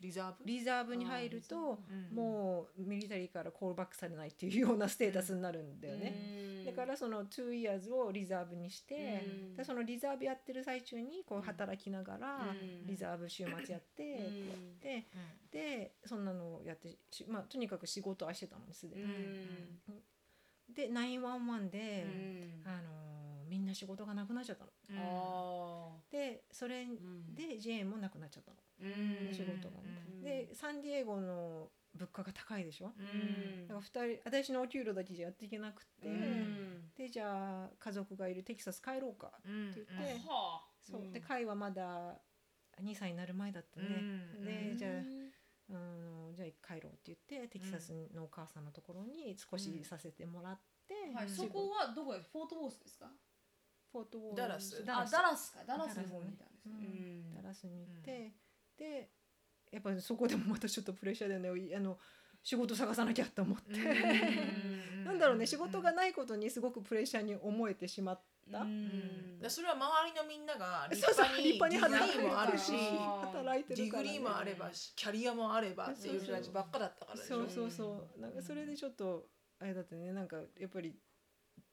リザーブ？リザーブに入るとうん。もうミリタリーからコールバックされないっていうようなステータスになるんだよね、だからその2 years をリザーブにして、うん。でそのリザーブやってる最中にこう働きながらうん。リザーブ週末やって、うん。ででそんなのをやってしまあとにかく仕事はしてたのにすでに。で911で、あのーみんな仕事がなくなっちゃったの。うん。あでそれーで J もなくなっちゃったの、うん。仕事が。でサンディエゴの物価が高いでしょ、うん。だから二人私のお給料だけじゃやっていけなくて、うん。でじゃあ家族がいるテキサス帰ろうかうんって言って。はあ。そう、ん。でカイはまだ2歳になる前だったね、うん。でじゃあうんうんじゃあ帰ろうって言ってテキサスのお母さんのところに少しさせてもらって、はい、仕事そこはどこですフォートウォースですかフォートウォーダラス。あダラスか。ダラスの方にいたんですうねん。ダラスに行って、でやっぱりそこでもまたちょっとプレッシャーだよね。あの仕事探さなきゃと思って、なんだろうね仕事がないことにすごくプレッシャーに思えてしまった、うん。でそれは周りのみんなが立そうそう派に立派に degree もあるし働いてディグるからね、リーもあればしキャリアもあればっていう人たちばっかだったからでしょそうそう。そうなんかそれでちょっとあれだってね。なんかやっぱり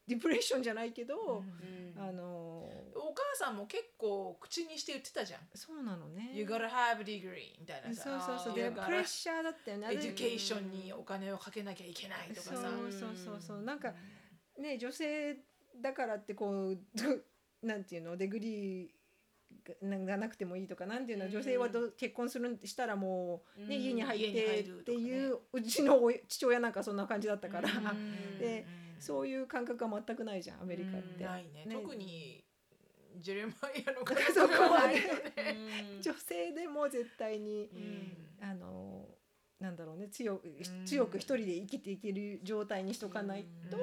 depression じゃないけど、うん。あのお母さんも結構口にして言ってたじゃん。そうなのね。You gotta have a degree みたいなそうさそうそう。あーでプレッシャーだったよね。 education にお金をかけなきゃいけないとかさ。そうそうそうそう。なんかね女性だからってこうどなんていうの degree がなくてもいいとかなんていうのうん女性はど結婚するしたらもう、ねうん。家に入ってっていううちのお父親なんかそんな感じだったから、うん。でそういう感覚は全くないじゃんアメリカって。ないね。ね。特にジェレマイアの子そこはねないよね。うん。女性でも絶対に、うん。あのなんだろうね強強く一人で生きていける状態にしとかないと、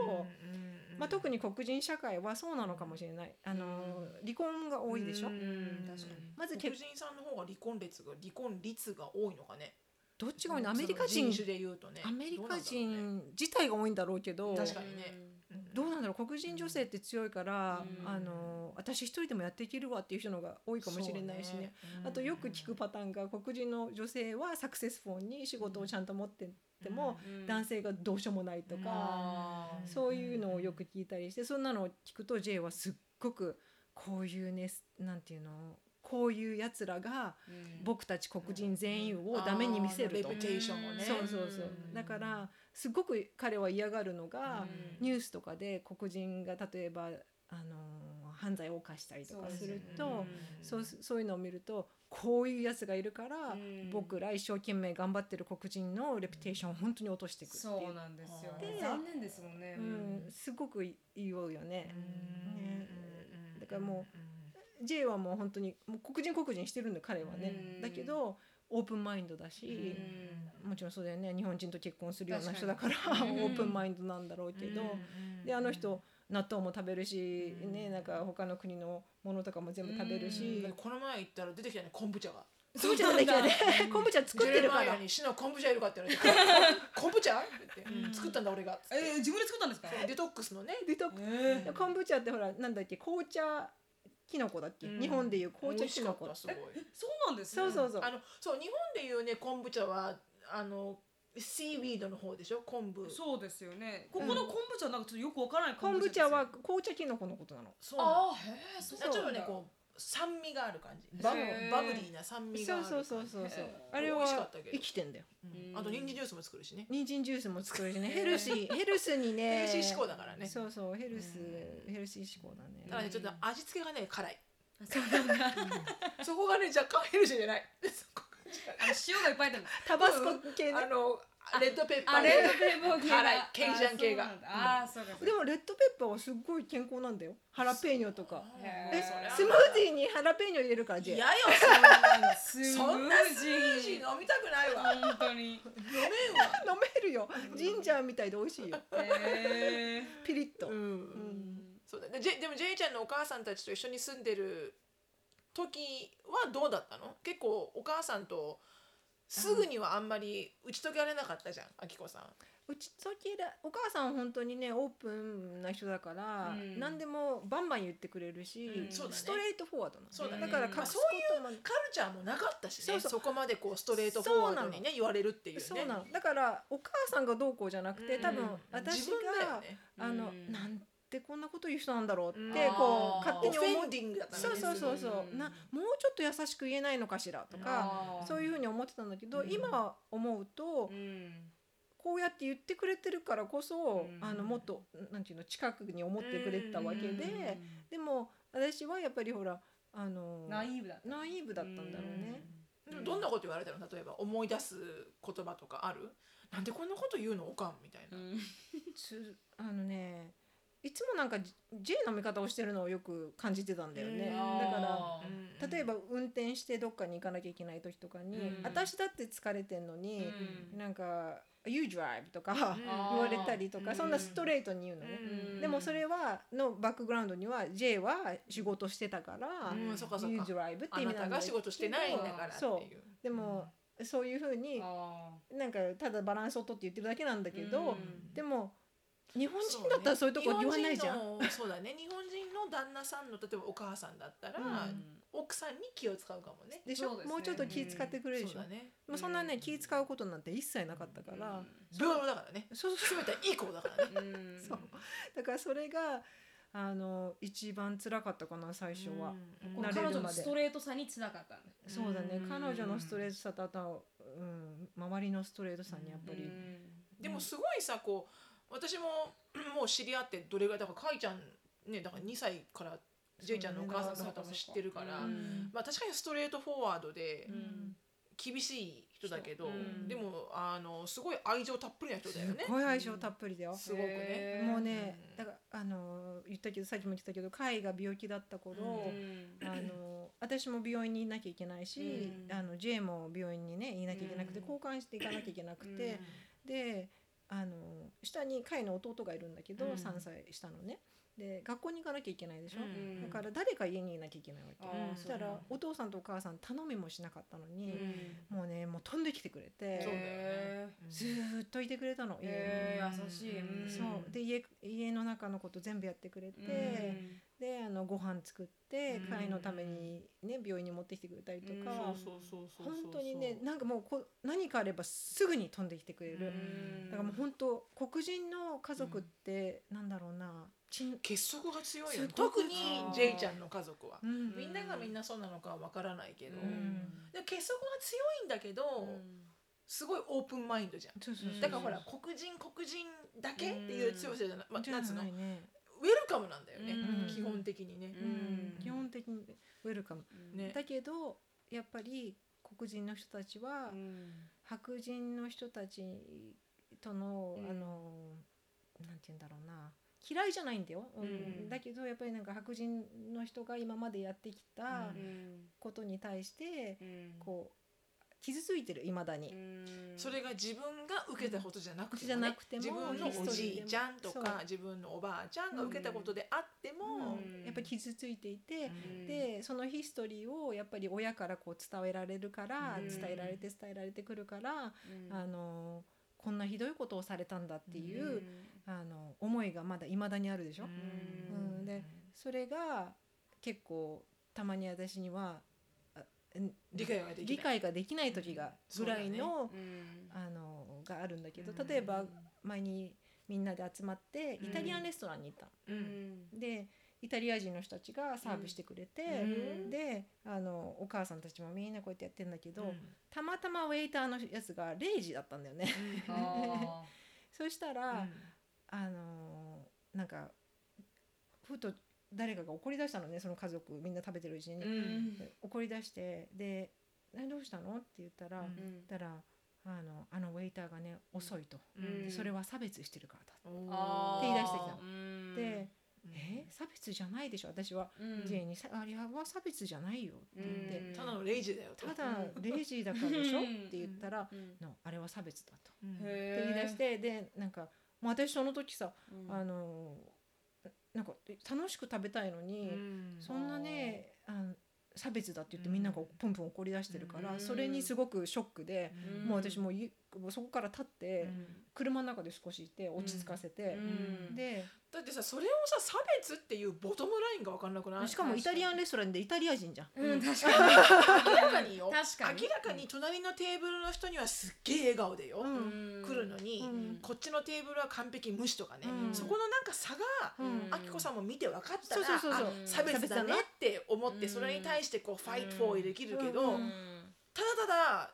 うんまあ、特に黒人社会はそうなのかもしれない。あの、離婚が多いでしょ、ん。確かに。まず黒人さんの方が離婚率が離婚率が多いのかね。どっちが多いの？アメリカ人。その人種で言うとね。アメリカ人自体が多いんだろうけど。確かにねどうなんだろう黒人女性って強いから、うん。あの私一人でもやっていけるわっていう人のが多いかもしれないしね。あとよく聞くパターンが黒人の女性はサクセスフォンに仕事をちゃんと持ってても、男性がどうしようもないとか、うん。そういうのをよく聞いたりしてそんなのを聞くと J はすっごくこういうねなんていうのこういうやつらが僕たち黒人全員をダメに見せると。レプテーションをね。そうそうそう。だからすごく彼は嫌がるのが、ニュースとかで黒人が例えばあの犯罪を犯したりとかするとそう,、そういうのを見るとこういうやつがいるから、うん。僕ら一生懸命頑張ってる黒人のレプテーションを本当に落としていくってそいう。うなんですよで残念ですもんね。うん、すごく言おうよね。ね。うん。だからもう J はもう本当にもう黒人黒人してるんだよ彼はね、うん。だけどオープンマインドだし、もちろんそうだよね。日本人と結婚するような人だからオープンマインドなんだろうけど、であの人納豆も食べるし、ねなんか他の国のものとかも全部食べるし、でこの前行ったら出てきたね昆布茶が。昆布茶出てきたね。昆布茶作ってるから。ジェレマイアに「シナ昆布茶いるか?」って言われて「昆布茶?」って言ってうん「作ったんだ俺が」えー自分で作ったんですか？デトックスのね。でとえ昆布茶ってほらなんだっけ紅茶きのこだっけ、うん。日本でいう紅茶きのこすごい。そうなんですね。そうそうそう。あのそう日本でいうね昆布茶はあのシーウィードの方でしょ？昆布。そうですよね。ここの昆布茶なんかちょっとよくわからない昆布茶は紅茶きのこのことなの。そうあーへえそうちょっとねこう酸味がある感じ。バブバブリーな酸味があるそうそうそうそうあれ美味しかはったけど。生きてんだよ。うん。あと人参ジュースも作るしね。人参ジュースも作るしね。ヘルシーヘルスにね。ヘルシー志向だからね。そうそうヘルスヘルシー志向だね。ただねちょっと味付けがね辛い。そうなんだ。そこがね若干ヘルシーじゃない。あの塩がいっぱい入ってるの。タバスコ系ね。あのレッドペッパーあレッドペーパー系が。辛いケイジャン系が。あーそうでもレッドペッパーはすっごい健康なんだよ。ハラペーニョとか。へえースムージーにハラペーニョ入れるからジェ嫌よそんな。のスムージー。ー飲みたくないわ。本当に。飲めんわ。飲めるよ。ジンジャーみたいで美味しいよ。ピリッと、うん。そうだ。ねジェでもジェイちゃんのお母さんたちと一緒に住んでる時はどうだったの？結構お母さんとすぐにはあんまり打ち解けられなかったじゃんあきこさん。うちときらお母さんは本当にねオープンな人だから、うん。何でもバンバン言ってくれるし、うんストレートフォワードなの。そうだね。だから隠すことも、カルチャーもなかったしね。そうそう。そこまでこうストレートフォワードにね言われるっていうね。そうなの。だからお母さんがどうこうじゃなくて、多分うん。私自分だよが、ね。あの、うん。なんてこんなこと言う人なんだろうって、うんこう勝手に思ったそうそうそうそう、うんなもうちょっと優しく言えないのかしらとか、そういうふうに思ってたんだけど、うん。今思うと、うん。こうやって言ってくれてるからこそ、うん。あのもっとなんていうの近くに思ってくれてたわけで、うん。でも私はやっぱりほらあのナイーブだった。ナイーブだったんだろうね。どんなこと言われたの？例えば思い出す言葉とかある？なんでこんなこと言うの？おかんみたいな、あのねいつもなんか J の見方をしてるのをよく感じてたんだよね。うん。だから例えば運転してどっかに行かなきゃいけない時とかに、うん。私だって疲れてんのに、うん。なんか「You drive」とかうん。言われたりとか、うん。そんなストレートに言うのね。うん。でもそれはのバックグラウンドには J は仕事してたからうん「そっかそっ You か drive」ってあ意味なんだ仕事してないんだからってそいう。う。でも、そういうふうにあなんかただバランスをとって言ってるだけなんだけど、うん。でも日本人だったらそういうとこ言わないじゃん。そうだね。日本人の旦那さんの例えばお母さんだったら、うん。奥さんに気を使うかもね。でしょ？そうですね。もうちょっと気使ってくれるでしょ、そうだね。もうそんなね気使うことなんて一切なかったから、平等だからね。そうそう。全ていい子だからね。う んそう。だからそれがあの一番辛かったかな最初は、うん。彼女のストレートさに辛かったそうだね、うん。彼女のストレートさとあと、うん、周りのストレートさにやっぱり、うん。でもすごいさこう私ももう知り合ってどれぐらいだからかいちゃんねだから2歳からジェイちゃんのお母さんの方も知ってるから、うんまあ確かにストレートフォワードでうん。厳しい人だけど、う。ん。でもあのすごい愛情たっぷりな人だよね。す。ごい相性たっぷりだよ、すごくね。もうねうん。だからあの言ったけどさっきも言ってたけど海が病気だった頃、うん。あの私も病院にいなきゃいけないし、うん。あの J も病院にねいなきゃいけなくて、うん。交換していかなきゃいけなくて、であの下に海の弟がいるんだけど、うん。3歳下のねで学校に行かなきゃいけないでしょ、うんだから誰か家にいなきゃいけないわけ、あーそしたらお父さんとお母さん頼みもしなかったのに、うん。もうねもう飛んできてくれてずーっといてくれたの家に。え優しい。うん。そう。で家家の中のこと全部やってくれて、うんであのご飯作ってうん会のためにね病院に持ってきてくれたりとか、本当にねなんかもうこう何かあればすぐに飛んできてくれる、うん。だからもう本当黒人の家族って、なんだろうな結束が強いよね特にジェイちゃんの家族は、うん。みんながみんなそうなのかはわからないけど、ん。で結束が強いんだけど、すごいオープンマインドじゃん。そうそうそうだからほら黒人黒人だけっていう強さじゃない、まなんつうの？ね、ウェルカムなんだよね、うん。基本的にね、うん。基本的にウェルカム、ね。だけどやっぱり黒人の人たちは、白人の人たちとの、うん。あのなんて言うんだろうな嫌いじゃないんだよ、うん。うん。だけどやっぱりなんか白人の人が今までやってきたうん。ことに対して、うん。こう傷ついてるいまだに、それが自分が受けたことじゃなくても,、ね。じゃなくても自分のおじいちゃんとか自分のおばあちゃんが受けたことであっても、うん。やっぱり傷ついていて、うん。でそのヒストリーをやっぱり親からこう伝えられるから、うん。伝えられて伝えられてくるから、うん。あのこんなひどいことをされたんだっていう、うん。あの思いがまだいまだにあるでしょ？うん。うん。でそれが結構たまに私には理解ができない。理解ができない時がぐらいの,、うん。あのがあるんだけどうん。例えば前にみんなで集まってイタリアンレストランに行ったの、うん。でイタリア人の人たちがサーブしてくれて、うん。であのお母さんたちもみんなこうやってやってんだけど、うん。たまたまウェイターのやつがレイジだったんだよね。あそしたら、あのなんかふと誰かが怒り出したのねその家族みんな食べてるうちに、怒り出してで「えどうしたの?」って言ったら、うん。言ったらあの「あのウェイターがね遅いと、うん。それは差別してるからだ」あって言い出してきたの。うん。でうんえ差別じゃないでしょ私は、うん。ジェイにさ「あれは差別じゃないよ」って言って。うん。ただのレイジだよ「と。ただレイジーだからでしょ?」うん。って言ったらうん「のあれは差別だ」と。うん。ってへ言い出してでなんかもう私その時さ、うん。あのなんかえ楽しく食べたいのに、うん。そんなねあの差別だって言ってみんながプンプン怒り出してるから、うんそれにすごくショックで、うんもう私もうそこから立って、車の中で少しいて落ち着かせて、うん。でだってさそれをさ差別っていうボトムラインが分かんなくない？しかもイタリアンレストランでイタリア人じゃん。うん確明らかに。よ 確かに。明らかに隣のテーブルの人にはすっげえ笑顔でよ、うん来るのに、うん。こっちのテーブルは完璧無視とかね、うん。そこのなんか差が、うん。あきこさんも見て分かったらそうそうそうそう。あ差別だねって思って、うんそれに対してこうファイトフォーできるけど、うん。ただただ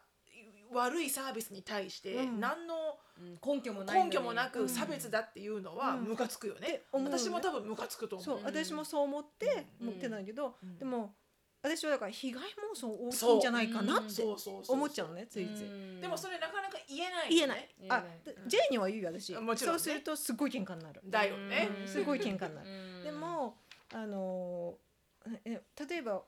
悪いサービスに対してうん。何のうん。根拠もな根拠もなうん。く差別だっていうのはうん。ムカつくよね。私も多分ムカつくと思う。私もそう思ってうん。持ってないけど、うん。でも私はだから被害妄想大きいんじゃないかなって思っちゃうのねついつい。うん。でもそれなかなか言えないよね。言えない。あジェイには言うよ私。もちろんね。そうするとすごい喧嘩になる。だよね。うん。すごい喧嘩になる。うん。でもあのえ例えば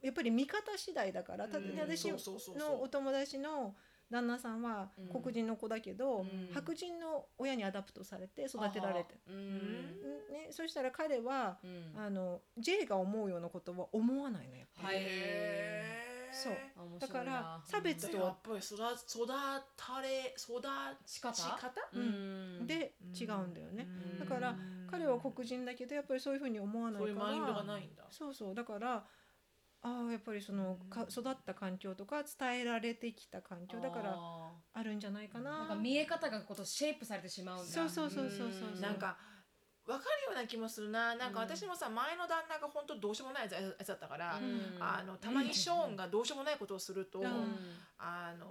やっぱり見方次第だから、たうん。私のお友達の旦那さんはうん黒人の子だけど、うん。白人の親に adopt されて育てられて、ね、そしたら彼はうん。あの J が思うようなことは思わないのやっぱり。そう。だから差別とはやっぱり育育たれ育ち方？うん。で違うんだよね。うん。だから彼は黒人だけどやっぱりそういうふうに思わないから。そうそう。だからああやっぱりそのか育った環境とか伝えられてきた環境だからああるんじゃないかーな。なんか見え方がことシェイプされてしまうんだ。そうそうそうそうそうう。ん。なんか分かるような気もするな。なんか私もさ前の旦那が本当どうしようもないやつだったから、うん。あのたまにショーンがどうしようもないことをすると、うん。あの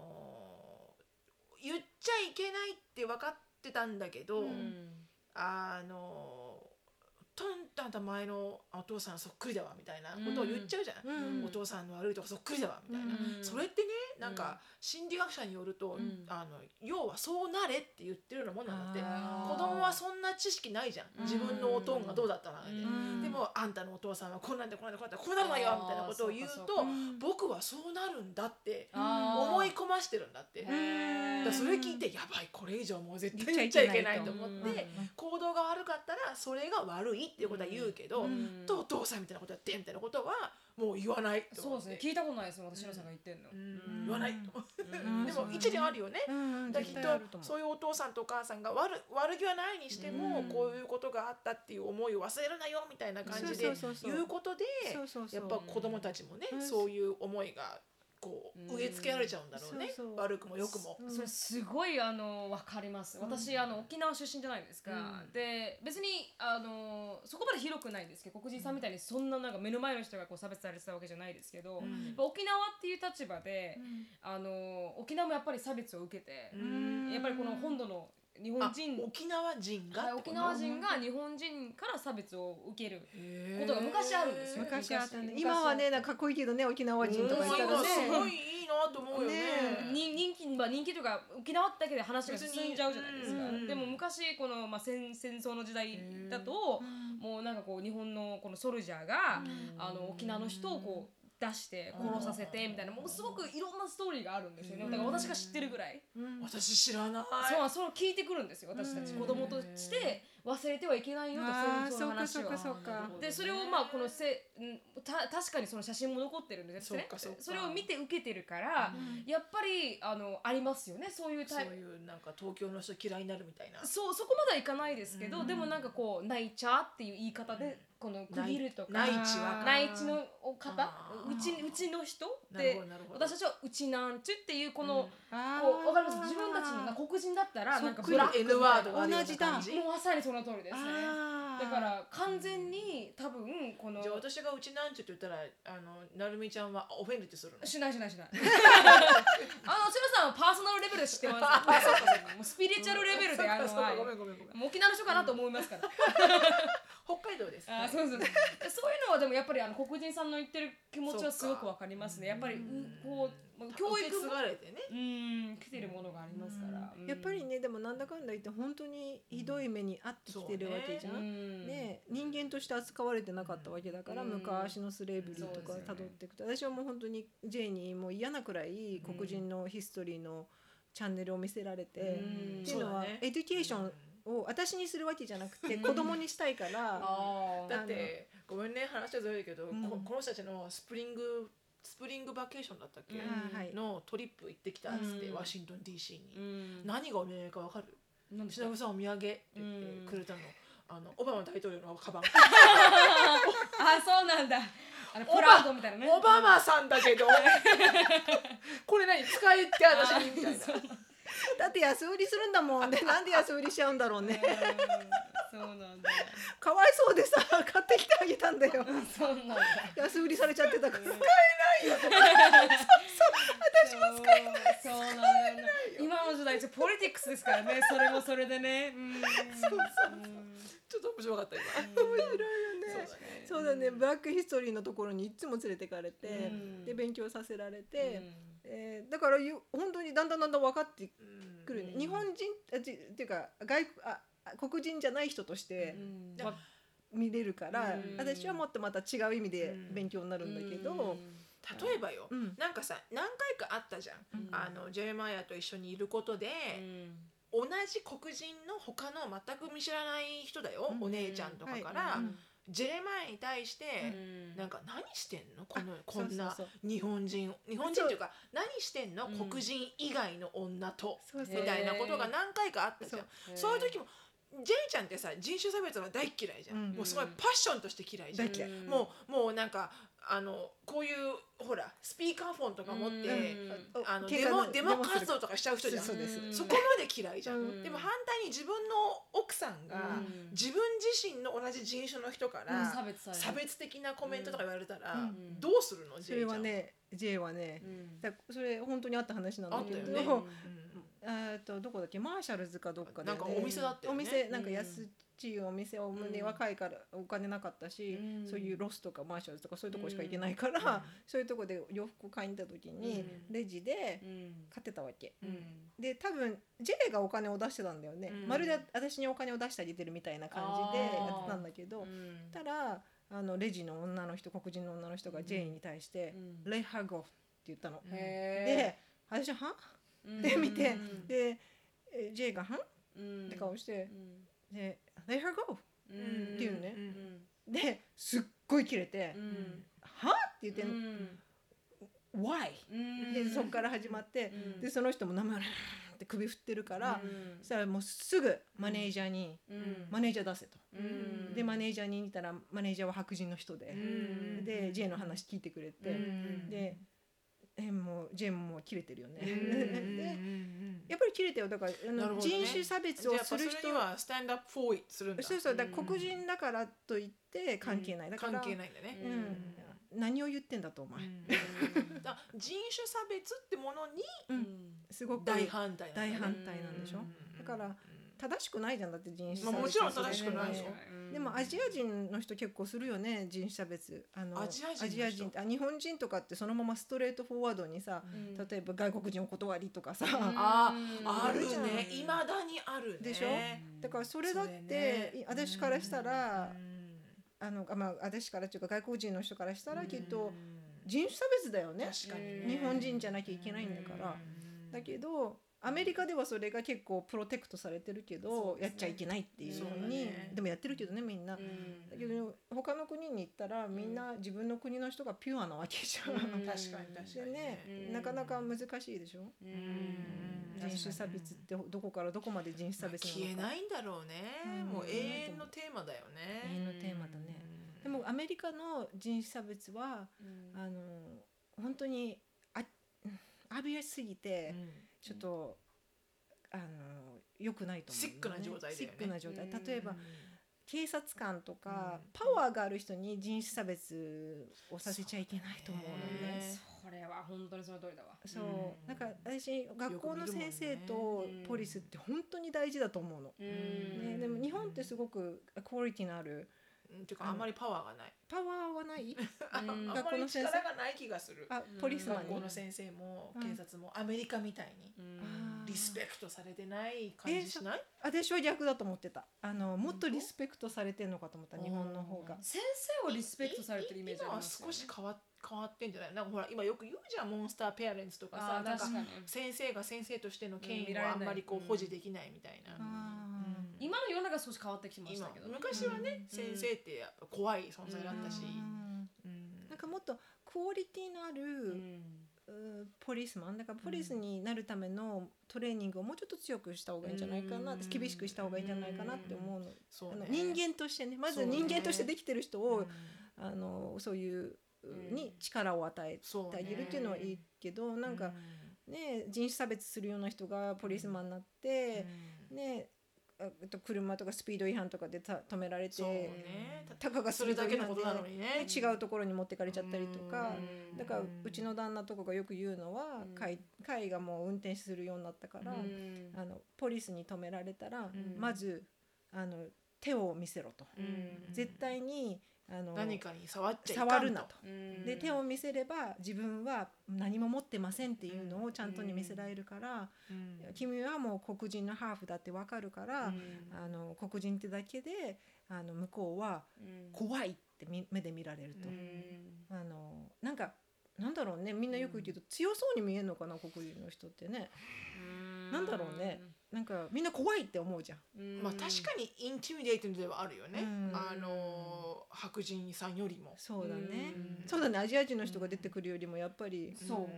言っちゃいけないって分かってたんだけど、うん。あのとんたんた前のお父さんそっくりだわみたいなことを言っちゃうじゃん、うん。お父さんの悪いとこそっくりだわみたいな、うん。それってねなんか心理学者によると、ん。あの要はそうなれって言ってるようなもんなんだって子供はそんな知識ないじゃん。自分のおとんがどうだったなんて、うん。でもあんたのお父さんはこんなんでこんなんでこんなんでこうなるわよみたいなことを言うと僕はそうなるんだって思い込ましてるんだって。へだそれ聞いてやばいこれ以上もう絶対言っちゃいけないと思ってうん行動が悪かったらそれが悪いっていうことは言うけど、うん。とお父さんみたいなことやってみたいなことはもう言わないそうですね。聞いたことないです私のさんが言ってんの、うん。言わないでも一理あるよね。うん。だきっとそういうお父さんとお母さんが悪悪気はないにしても、うん。こういうことがあったっていう思いを忘れるなよみたいな感じで言うことでやっぱ子供たちもね、うん。そういう思いがこううん。植え付けられちゃうんだろうね、そうそう。悪くも良くも。うん。それすごいあの分かります。私、あの沖縄出身じゃないですか、うん。で別にあのそこまで広くないんですけど黒人さんみたいにそんななんか目の前の人がこう差別されてたわけじゃないですけど、うん。沖縄っていう立場で、あの沖縄もやっぱり差別を受けて、うん。やっぱりこの本土の日本あ人沖縄人がはい沖縄人が日本人から差別を受けることが昔あるんですよ。昔あったね。昔今はねなんかかっこいいけどね沖縄人とか言ったらうんすごねいいいなと思うよね。ねに人気まあ人気というか沖縄だけで話が進んじゃうじゃないですか、でも昔この、まあ、戦戦争の時代だと、もうなんかこう日本のこのソルジャーが、あの沖縄の人をこう出して殺させてみたいな。もうすごくいろんなストーリーがあるんですよね。だから私が知ってるぐらい、私知らない。そうそれを聞いてくるんですよ私たち。子供として忘れてはいけないよとそういう話をそうかそうかそうか。でそれをまあこのせんた確かにその写真も残ってるんですね。それを見て受けてるから、やっぱりあのありますよね。そういうそうタイいうなんか東京の人嫌いになるみたいな。そうそこまではいかないですけど、でもなんかこう「内茶」っていう言い方でこの区切るとか内地は内地の方うちうちの人なるでほどなるほど。私たちはうちなんちゅっていうこの、あこうわかります？自分たちのな黒人だったらなんかブラック同じだ感じ？もうまさにその通りですねだから完全に多分このじゃあ私がうちなんちゅって言ったらあのなるみちゃんはオフェンドってするの？しないしないしない。あのしのさんはパーソナルレベルで知ってます？もうスピリチュアルレベルで あのはい。ごめんごめんごめん。もう沖縄の人かなと思いますから北海道です。あーそうそうそう。そういうのはでもやっぱりあの黒人さんの言ってる気持ちはすごくわかりますね。やっぱりうん。こうまあ教受け継育もがれてね。うん来てるものがありますから、やっぱりねでもなんだかんだ言って本当にひどい目に遭ってきてるわけじゃ。うんん。ね、人間として扱われてなかったわけだから、うん。昔の slavery とか辿っていくと、私はもう本当に J にもう嫌なくらい黒人の history のチャンネルを見せられて、うん。っていうのは、 education を私にするわけじゃなくて子供にしたいから、だってごめんね話はずれるけど、うん。ここの人たちの spring spring vacation だったっけ、うんのトリップ行ってきたっつって、うん。ワシントン DC に、うん。何がお土産かわかる？なんですか忍さんお土産？って言うん。ってくれたの、あのオバマ大統領のカバン。あそうなんだ。あのプラウドみたいなね。オバマさんだけど。これ何？使えって私に？みたいな だって安売りするんだもん。でなんで安売りしちゃうんだろうね。そうなんだ。かわいそうでさ 買ってきてあげたんだよ。そうなんだ。安売りされちゃってたから。私も使えない。そうなんだよ。な今の時代ポリティクスですからね。それもそれでね。うん。そうそう。ちょっと面白かった今。面白いよね。そうだね。ブラックヒストリーのところにいつも連れてかれて、うん。で勉強させられて、えーだからゆ本当にだんだんだんだん分かってうんくるね、うん。日本人あてっていうか外あ黒人じゃない人として見れるから、うん。私はもっとまた違う意味でうん。勉強になるんだけど、例えばよ、うん。なんかさ何回かあったじゃん、うん。あのジェレマイアと一緒にいることで、同じ黒人の他の全く見知らない人だよ、うん。お姉ちゃんとかから、はい。うん。ジェレマイアに対して、なんか何してんの？このこんな日本人日本人っていうか何してんの、うん。黒人以外の女と。みたいなことが何回かあったじゃん。そういう時もジェイちゃんってさ人種差別は大っ嫌いじゃん、うん。もうすごいパッションとして嫌いじゃん、大嫌い。もうもうなんかあのこういうほらスピーカーフォンとか持って、うん。あのデモデモ活動とかしちゃう人じゃん。そうです。うん。そこまで嫌いじゃん、うん。でも反対に自分の奥さんが、うん。自分自身の同じ人種の人から、差別的なコメントとか言われたら、うん。どうするのそれはね J は？ね、うん。だそれ本当にあった話なんだけど、あったよね、う んえーとどこだっけ？マーシャルズかどっかで、ね、なんかお店だったよね。お店なんか安、ちいお店をね、うん若いからお金なかったし、うん。そういうロスとかマーシャルズとかそういうとこしか行けないから、そういうとこで洋服買いに行った時に、うん。レジでうん。買ってたわけ。うん。で多分 J がお金を出してたんだよね、うん。まるで私にお金を出してあげてるみたいな感じでやってたんだけど、うん。たらあのレジの女の人黒人の女の人が J に対して「うん。Let her go」って言ったの。へで私はーで見てうん。でえ J が「はうん？って顔してうん。で「Let her go うんっていうね。うん」ですっごいキレてうん「は？って言ってうん「Why?」うん。でそこから始まってうん。でその人も名前って首振ってるからうん。そしたらもうすぐマネージャーにうん「マネージャー出せ」と。うん。でマネージャーに似たらマネージャーは白人の人で、うん。で J の話聞いてくれて、うん。でえもう J ももう切れてるよね、やっぱり切れてよ。だからね。人種差別をする人にはスタンドアップフォーイするんだ。そうそう。だ黒人だからといって関係ない、だから関係ないんだね、うん、何を言ってんだとお前、だ人種差別ってものにすごく大反対大反対なんでしょ、うんだから正しくないじゃん。だって人種差別、まあもちろん正しくないよでもアジア人の人結構するよね人種差別。あのアジア人の人。アジア人あ日本人とかってそのままストレートフォワードにさ、うん。例えば外国人お断りとかさ、あうん。あるじゃんねい。まだにあるね。でしょ？だからそれだって、ね。い私からしたら、うん。あのあまあ私からっていうか外国人の人からしたらうん。きっと人種差別だよね、確かにね。日本人じゃなきゃいけないんだから、だけどアメリカではそれが結構プロテクトされてるけそど、ね。やっちゃいけないっていうふうにだね。でもやってるけどねみんな、うん。だけど他の国に行ったらみんな自分の国の人がピュアなわけじゃん。うん。確かに確かでにね、うん。なかなか難しいでしょ、うん。人種差別ってどこからどこまで人種差別なのか。消えないんだろうね。うん。もう永遠のテーマだよね。永遠のテーマだね。でもアメリカの人種差別はあの本当にあアビアすぎてちょっと、あの良くないと思う、シックな状態だよね。シックな状態。うん。例えば、警察官とか、うん。パワーがある人に人種差別をさせちゃいけないと思うのね。それは本当にその通りだわ。そう、うん。なんか私学校の先生とうんポリスって本当に大事だと思うの。うん。ね、でも日本ってすごくクオリティのあるうんていうかあんまりパワーがない。パワーはない？あうん。の先生？力がない気がする。あポリスマンに？学校の先生もうん。警察もアメリカみたいに。リスペクトされてない感じしない？私は逆だと思ってた。あのもっとリスペクトされてるのかと思った日本の方が。先生をリスペクトされてるイメージありますよね。今は少し変わ変わってんじゃない？なんかほら今よく言うじゃんモンスターペアレンツとかさなんか先生が先生としての権威をあんまりこう保持できないみたいな、あ今の世の中少し変わってきてました今けどね。昔はね、先生ってやっぱ怖い存在だったし、ーうん。なんかもっとクオリティのあうる、ポリスマンだからポリスになるためのトレーニングをもうちょっと強くした方がいいんじゃないかな、うん。厳しくした方がいいんじゃないかなって思うの,、そうね。人間としてねまず人間としてできてる人を、うん。あのそういううん。に力を与えてあげるっていうのはいいけど、なんかね人種差別するような人がポリスマンになって、ねと車とかスピード違反とかでた止められて、たかがそれだけのことなのにね。違うところに持ってかれちゃったりとか、うん。だからうちの旦那とかがよく言うのは、うん。会会がもう運転するようになったから、うん。あのポリスに止められたら、ん。まずあの手を見せろと、うん。絶対にあの何かに触っちゃ触るなと。うん。で手を見せれば自分は何も持ってませんっていうのをちゃんとに見せられるから、うん。君はもう黒人のハーフだってわかるから、うん。あの黒人ってだけであの向こうはうん。怖いってみ目で見られると、うん。あのなんかなんだろうね。みんなよく言うけど、強そうに見えるのかな黒人の人ってね。なんだろうねなんかみんな怖いって思うじゃん。うん。まあ確かにインティミデーティングではあるよね、うん。あの白人さんよりも。そうだね、うん。そうだね。アジア人の人が出てくるよりもやっぱり、そ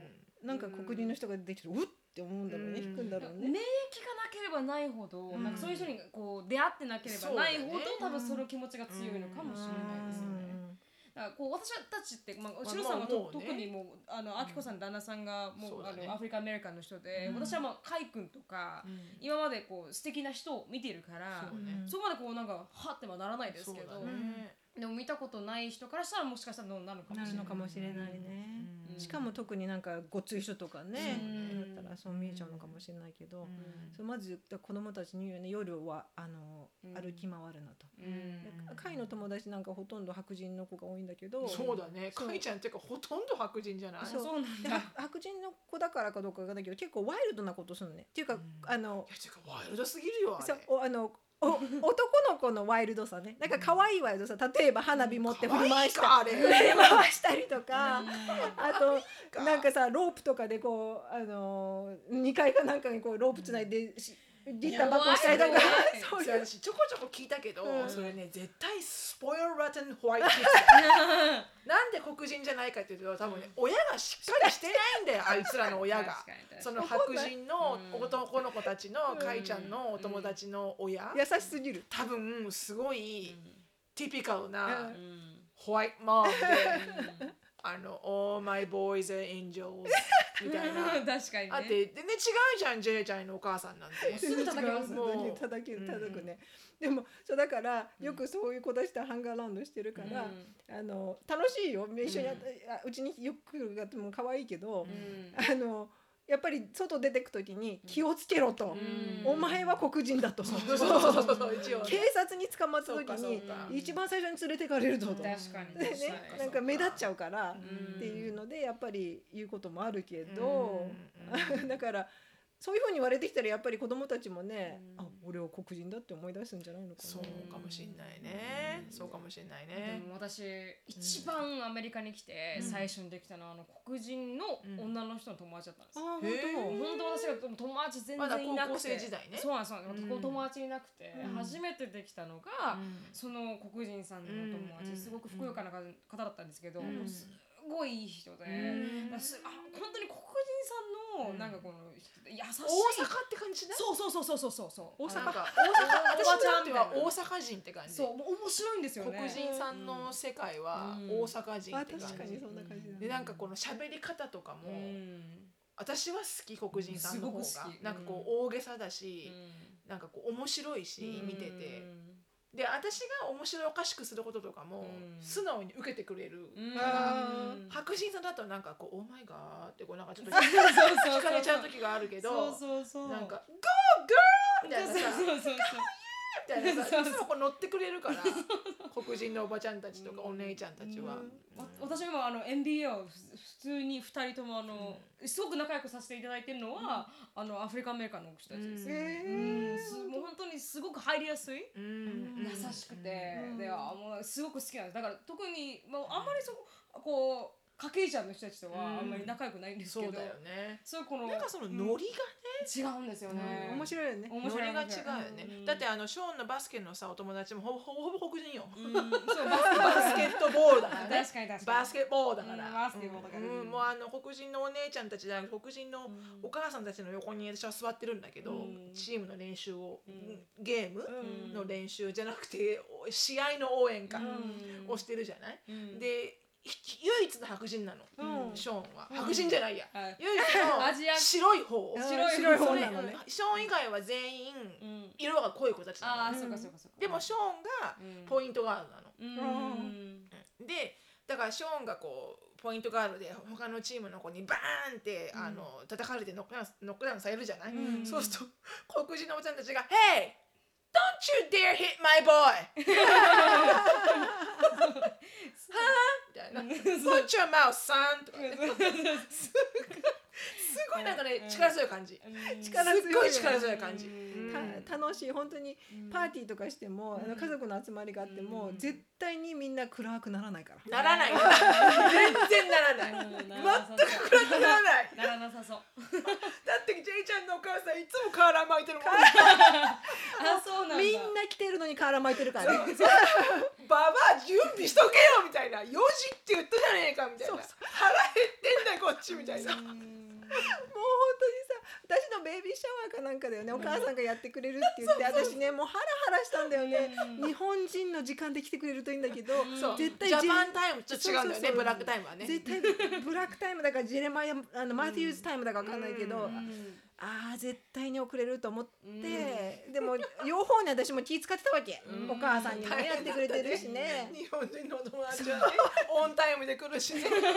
う。なんか黒人の人が出てきてうっって思うんだろうね、うん。引くんだろう免疫がね。なければないほど、うん。なんかそういう人にこう出会ってなければないほど、多分その気持ちが強いのかもしれないですよね。だこう私たちって、まあ、シロさんはと、まあね。特にもうあのあきこさんの旦那さんがもう,、そうだね。あのアフリカアメリカンの人で、うん。私はまあカイ君とか、うん。今までこう素敵な人を見てるからそうね。そこまでこうなんかはってはならないですけど、そうだねでも見たことない人からしたらもしかしたらどうなるかもしれないのかもしれないね、うん。しかも特になんかごっつい人とかね、うん。だったらそう見えちゃうのかもしれないけど、うん。そうまず子供たちに言うよね。夜はあの、うん。歩き回るなと。うん。で会の友達なんかほとんど白人の子が多いんだけどそうだね。そう。かいちゃんっていうかほとんど白人じゃない？そう。そうなんでだ。白白人の子だからかどうかわかんないけど結構ワイルドなことするのね。っていうか、あのいやていうかワイルドすぎるよあれ。そうおあのお男の子のワイルドさね。なんか可愛いワイルドさ。例えば花火持って振り回したり。回したりとか、あとか。なんかさロープとかでこうあのー、2階かなんかにこうロープつないでしリッター箱したりとか。そうちょこちょこ聞いたけど、うん。それね絶対スポイルラテンホワイトなんで黒人じゃないかっていうと多分ね親がしっかりしてないんだよ あいつらの親が。その白人のうん。男の子たちのかいちゃんのお友達の親。優しすぎる。多分すごいティピカルなホワイトマンであの「All my boys are angels」みたいな。確かにねあって全然違うじゃんジェイちゃんのお母さんなんて。すぐ叩けますもう叩けるうん叩くね、でもそうだからよくそういう子たちとハンガーラウンドしてるから、あの楽しいよ一緒にあうちによく来る方も可愛いけど、うんあのやっぱり外出てく時に気をつけろと、うん。お前は黒人だと、警察に捕まった時に一番最初に連れてかれるぞと。確かに。でね なんか目立っちゃうから、うん。っていうのでやっぱり言うこともあるけど、うん。だからそういうふうに言われてきたらやっぱり子供たちもね、うん。あ俺は黒人だって思い出すんじゃないのかな。そうかもしんないね。そうかもしんないね。で。も私一番アメリカに来てうん。最初にできたのはあの黒人の女の人の友達だったんですよ。あへー。本本当私が友達全然いなくて、高校生時代ね。そうなんです友達いなくて、うん。初めてできたのが、うん。その黒人さんの友達、うん。すごくふくよかな方だったんですけど、うん。すごいいい人で、うん。すあ本当に黒人さんの、うん。なんかこの優しい。大阪って感じね。そうそうそうそうそうそうそう。大阪。大阪おばちゃん私は大阪人って感じ。そう面白いんですよね。黒人さんの世界はうん。大阪人あって感じ。確かに。そんな感じだ、でなんかこの喋り方とかも、うん。私は好き黒人さんの方がすごく好き。なんかこう大げさだし、なんかこう面白いし、見ててで私が面白おかしくすることとかもうん。素直に受けてくれる、うん。あうん。白人さんだとなんかこう「オーマイガー」ってこうなんかちょっとそうそうそう惹かれちゃう時があるけどなんか「GO! GIRL!」みたいなさそうそうそうみたいなさ いつもこう乗ってくれるから 黒人のおばちゃんたちとかお姉ちゃんたちは。わ私もあの NBA をふ普通に二人ともあの、すごく仲良くさせていただいてるのは、あのアフリカンアメリカンの人たちです、うん。へうん。もう本当にすごく入りやすい、うん。優しくて、うん。であもうすごく好きなんです。だから特に、まあ、あんまりそここうカケイジャンの人たちとはあんまり仲良くないんですけど、そうだよね。そうこのなんかそのノリが違うんですよね、面白いよね。面白いノリが違うよね、うん。だってあのショーンのバスケのさお友達もほぼほぼ黒人よ、うん。そうババスケットボールだからね。確かに確かに。バスケットボールだから、うんバスケボールだから。うん。もうあの黒人のお姉ちゃんたちだ黒人のうん。お母さんたちの横に私は座ってるんだけど、うん。チームの練習を、ん。ゲームうん。の練習じゃなくて試合の応援かうん。をしてるじゃない、うん。でひ唯一の白人なの、うん。ショーンは。白人じゃないや、はい。唯一の 白い方。うん。白い方なのね。ショーン以外は全員うん。色が濃い子たちなのああ、うんそうかそうかそうか。でもショーンがうん。ポイントガードなの。うん。でだからショーンがこうポイントガードで他のチームの子にバーンって、あの叩かれてノックダウンノックダウンされるじゃない、うん。そうすると黒人のおばちゃんたちが「Hey! Don't you dare hit my boy!」みたいな「Put your mouth son!」とかねすごいなんかね力強い感じ。力強いすっごい力強い感じ。楽しい本当にパーティーとかしても、あの家族の集まりがあっても、うん絶対にみんな暗くならないから。ならない。全然ならない。全く暗くならない。ならなさそう。だってジェイちゃんのお母さんいつもカーラー巻いてるもん。あ、そうなんだ。みんな着てるのに瓦巻いてるからね。ババア準備しとけよみたいな。4時って言ったじゃねえかみたいな。腹減ってんだよこっちみたいな。もう本当にさ私のベイビーシャワーかなんかだよね、お母さんがやってくれるって言って私ねもうハラハラしたんだよね、うん日本人の時間で来てくれるといいんだけど。絶対 Japan time と違うんだよね。 Black time はね。絶対 Black time だからジェレマイアあのマティウス time だかわかんないけど、ああ絶対に遅れると思って、でも両方に私も気遣ってたわけ、うん。お母さんにもねやってくれてるしね。日本人のお友達はね on time で来るしね。on time で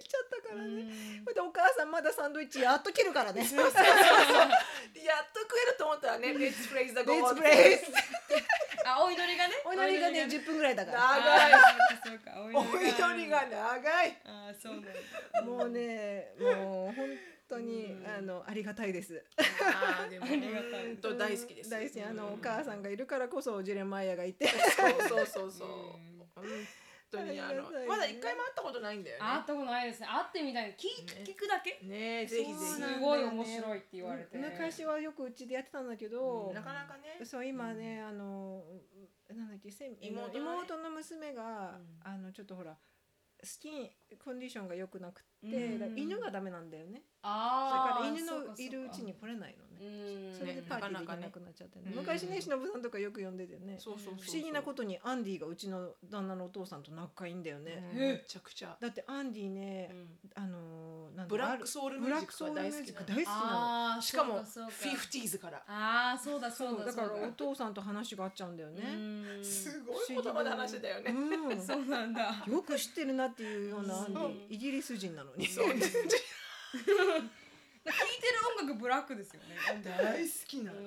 きちゃったからね、それでお母さんまだサンドイッチやっと切るからね。やっと食えると思ったらね Let's praise the Let's God praise. あお祈りがね？お祈りがね10分ぐらいだから。長い。おお祈りが長い。あーそうなんだ。もうねもう本当にあのありがたいです。あーでもありがたい本当大好きです。大好き。あのお母さんがいるからこそジェレマイヤがいて。そうそうそうそう。うん。本当にあのまだ一回も会ったことないんだよね。会ったことないですね。会ってみたい。聞聞くだけ。ねえぜひぜひ。すごい面白いって言われて。昔はよくうちでやってたんだけど、なかなかね。そう今ね、あのなんだっけせん妹妹の娘が、うん。あのちょっとほらスキンコンディションが良くなくて、うん。犬がダメなんだよね。だああから犬のいるうちに来れないのね。うん。それでねパーティーできなくなっちゃってね、うん昔ね忍さんとかよく呼んでてね。そうそうそう不思議なことにアンディがう。ちの旦那のお父さんと仲いいんだよね、うんめちゃくちゃだってアンディね、うんあのーなんだブラックソウルミブラッュージックはクソウルミュー大好き大好きなの。あーしかもそうそうか 50s から。ああそうだそうだだからそうお父さんと話が合っちゃうんだよね、うん。すごい言葉で話してたよねうん。そうなんだ。よく知ってるなっていうようなイギリス人なのに。そう。聴いてる音楽ブラックですよね。大好きなの。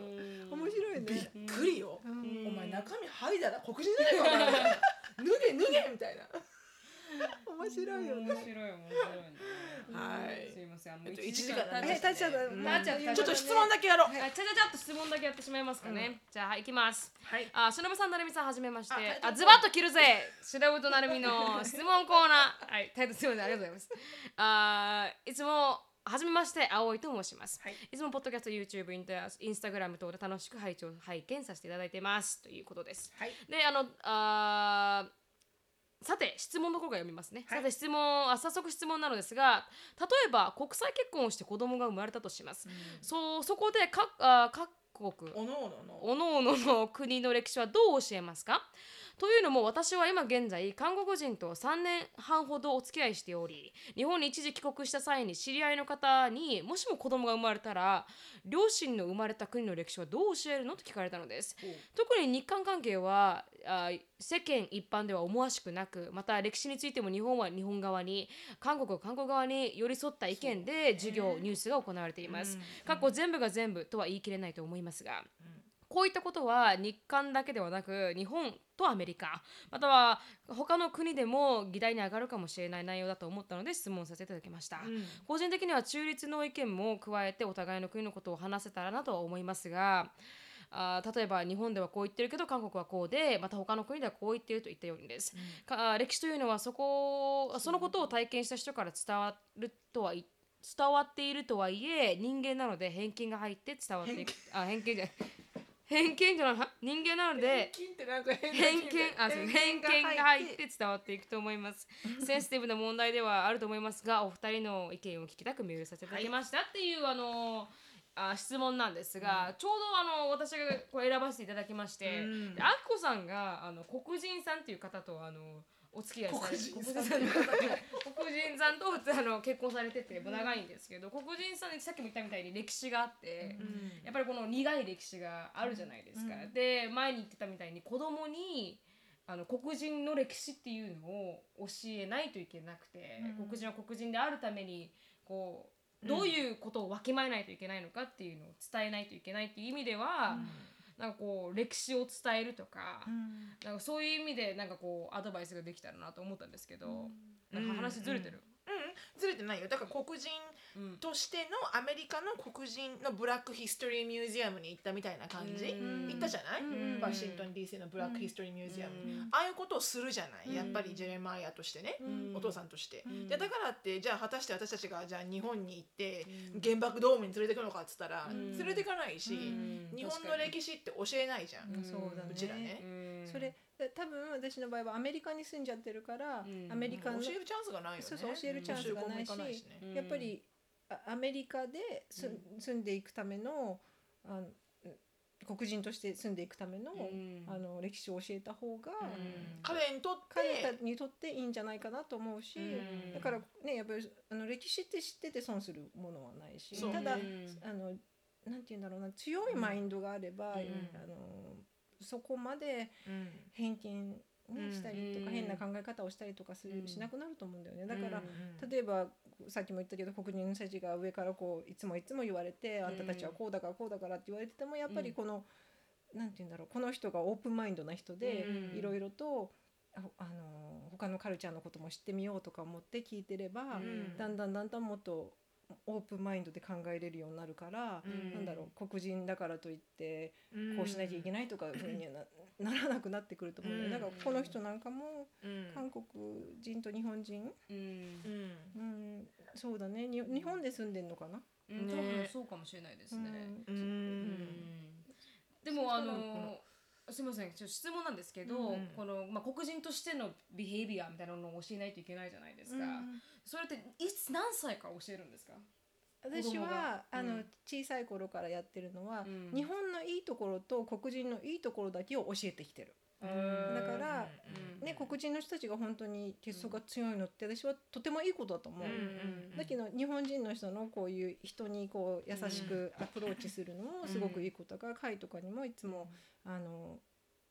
面白いね。びっくりよ。うん。お前中身剥いだら黒人じゃ 脱げ脱げみたいな 面白いよね。面白い面白いね。はい。すいませんあのえっと一一時間経っえ、ちゃった。うん。なっちゃった。ちょっと質問だけやろう。あちゃちゃちゃっと質問だけやってしまいますかね、じゃあはい行きます。はい。あ、しのぶさん、なるみさん、はじめまして。あズバッと切るぜ。しのぶとなるみの質問コーナー。はい、タイトルすみません、ありがとうございます。あー、いつも。はじめまして、葵と申します。はい。い、つもポッドキャスト、YouTube、インタインスタグラム等で楽しく拝聴拝見させていただいてます。ということです。はい。で、あの、あーさて質問の方が読みますね、はい。さて質問あ早速質問なのですが例えば国際結婚をして子供が生まれたとします、そうそこで各あ各国おのおのの。おのおのの国の歴史はどう教えますか？というのも私は今現在韓国人と3年半ほどお付き合いしており日本に一時帰国した際に知り合いの方にもしも子供が生まれたら両親の生まれた国の歴史はどう教えるのと聞かれたのです。特に日韓関係はあ世間一般では思わしくなくまた歴史についても日本は日本側に韓国は韓国側に寄り添った意見で授業、ニュースが行われています。過去全部が全部とは言い切れないと思いますが。こういったことは日韓だけではなく日本とアメリカ。または他の国でも議題に上がるかもしれない内容だと思ったので質問させていただきました、個人的には中立の意見も加えてお互いの国のことを話せたらなとは思いますがあー例えば日本ではこう言ってるけど韓国はこうでまた他の国ではこう言っているといったようにです、かあー歴史というのはそこそのことを体験した人から伝わるとはい伝わっているとはいえ人間なので偏見が入って伝わっていく。あ偏見じゃない偏見じゃないは人間なので偏見金あそう偏見が入って伝わっていくと思います。センシティブな問題ではあると思いますがお二人の意見を聞きたくメールさせていただきました、っていうあのあ質問なんですが、ちょうどあの私がこれ選ばせていただきまして、うん。であっこさんがあの黒人さんっていう方とあのお付き合いされ黒人さん。黒人さんの方と黒人さんとあの結婚されてて長いんですけど、黒人さんにさっきも言ったみたいに歴史があって、やっぱりこの苦い歴史があるじゃないですか。で前に言ってたみたいに子供にあの黒人の歴史っていうのを教えないといけなくて、黒人は黒人であるためにこうどういうことをわきまえないといけないのかっていうのを伝えないといけないっていう意味では、なんかこう歴史を伝えるとか,、なんかそういう意味でなんかこうアドバイスができたらなと思ったんですけど、なんか話ずれてる？うん。ずれてないよ。だから黒人うんとしてのアメリカの黒人のブラックヒストリーミュージアムに行ったみたいな感じ？うん。行ったじゃない？うん。ワシントン DC のブラックヒストリーミュージアム。うんああいうことをするじゃない？やっぱりジェレマイアとしてね。うん。お父さんとして。ん。でだからってじゃあ果たして私たちがじゃあ日本に行って原爆ドームに連れてくのかっつったらん。連れてかないしん。日本の歴史って教えないじゃん。うん。そうだね。うちらね。うん。それで多分私の場合はアメリカに住んじゃってるから、うん。アメリカの教えるチャンスがないよね。そうそう教えるチャンスがないしやっぱりあアメリカです、住んでいくためのあの黒人として住んでいくための,、うん。あの歴史を教えた方が、彼にとって彼らにとっていいんじゃないかなと思うし、うん。だからねやっぱりあの歴史って知ってて損するものはないしただ、うんあのなんて言うんだろうな強いマインドがあれば、ん。あのそこまでうん。偏見、したりとか、うん変な考え方をしたりとかする、うん。しなくなると思うんだよね。だから、うん。例えばさっきも言ったけど黒人の人たちが上からこういつもいつも言われて、あんたたちはこうだからこうだからって言われててもやっぱりこの、なんて言うんだろうこの人がオープンマインドな人でうん。いろいろとああの他のカルチャーのことも知ってみようとか思って聞いてれば、ん。だんだんだんだんもっとオープンマインドで考えれるようになるから、うん。なんだろう黒人だからといってうん。こうしなきゃいけないとかふうにはな ならなくなってくると思うよ、うん。だからこの人なんかもうん。韓国人と日本人、うん。うん。うん、そうだね。に日本で住んでんのかな、うん。ね多分そうかもしれないですね。ううん。ん。でもあのすみませんちょっと質問なんですけど、うんこのまあ黒人としてのビヘイビアみたいなのを教えないといけないじゃないですか。うんそれっていつ何歳から教えるんですか？私子供がはあの、うん小さい頃からやってるのは、うん日本のいいところと黒人のいいところだけを教えてきてる。だからうんね、黒人の人たちが本当に結束が強いのって私はとてもいいことだと思う。うんだけど日本人の人のこういう人にこう優しくアプローチするのもすごくいいことだから会とかにもいつもあの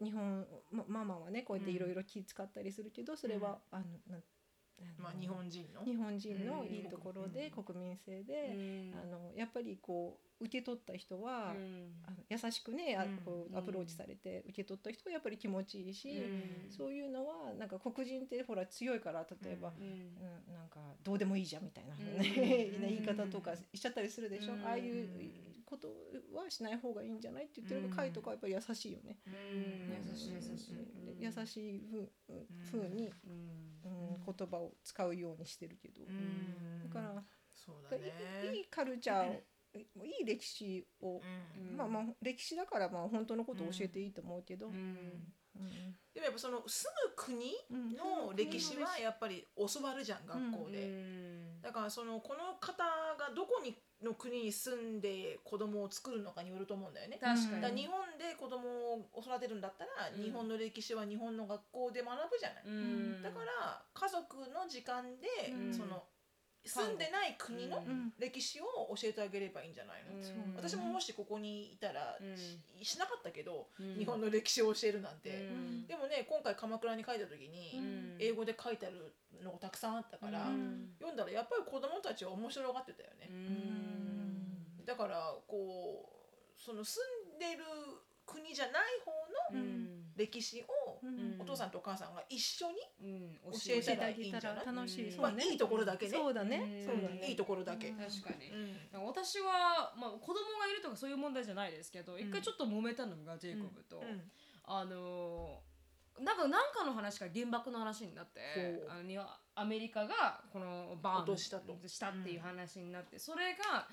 日本まママはねこうやっていろいろ気使ったりするけどそれはあのなんまあ日本人の？日本人のいいうんところでうん。国民性うでん。あのやっぱりこう受け取った人はうん。あの優しくねあうん。こうアプローチされて受け取った人はやっぱり気持ちいいしうん。そういうのはなんか黒人ってほら強いから例えばうん。うん、なんかどうでもいいじゃんみたいな、うん。ねうん言い方とかしちゃったりするでしょ、うん。ああいうことはしない方がいいんじゃないって言ってるうん回とかはやっぱり優しいよね、うん。優しい。優しい。うん優しいふうふうに、うん。うん、言葉を使うようにしてるけど、うん。だから、そうだね。いいいカルチャーを、いい歴史を、うん。まあまあ歴史だからまあ本当のことを教えていいと思うけど、でもやっぱその住む国うん。の歴史はやっぱり教わるじゃん学校で、だからそのこの方がどこにの国に住んで子供を作るのかによると思うんだよね。確かに。だから日本で子供を育てるんだったら、うん。日本の歴史は日本の学校で学ぶじゃない。うん。だから家族の時間で、うん。その住んでない国のうん。歴史を教えてあげればいいんじゃないの、うん。私ももしここにいたら、うんししなかったけど、うん。日本の歴史を教えるなんて、うん。でもね今回鎌倉に書いた時に、うん。英語で書いてあるのがたくさんあったから、うん。読んだらやっぱり子供たちは面白がってたよね、うん。だからこうその住んでる国じゃない方のうん歴史をうん。お父さんとお母さんが一緒に、うん。教えてあげたら楽しい、うん。まあいいところだけね。そうだね、うん。そうだね。いいところだけ、うん。確かに。う。ん。私は、まあ、子供がいるとかそういう問題じゃないですけど一回ちょっと揉めたのがジェイコブと、うん。あのーなんかなんかの話が原爆の話になってあのアメリカがこのバーン落としたと。したっていう話になって、それが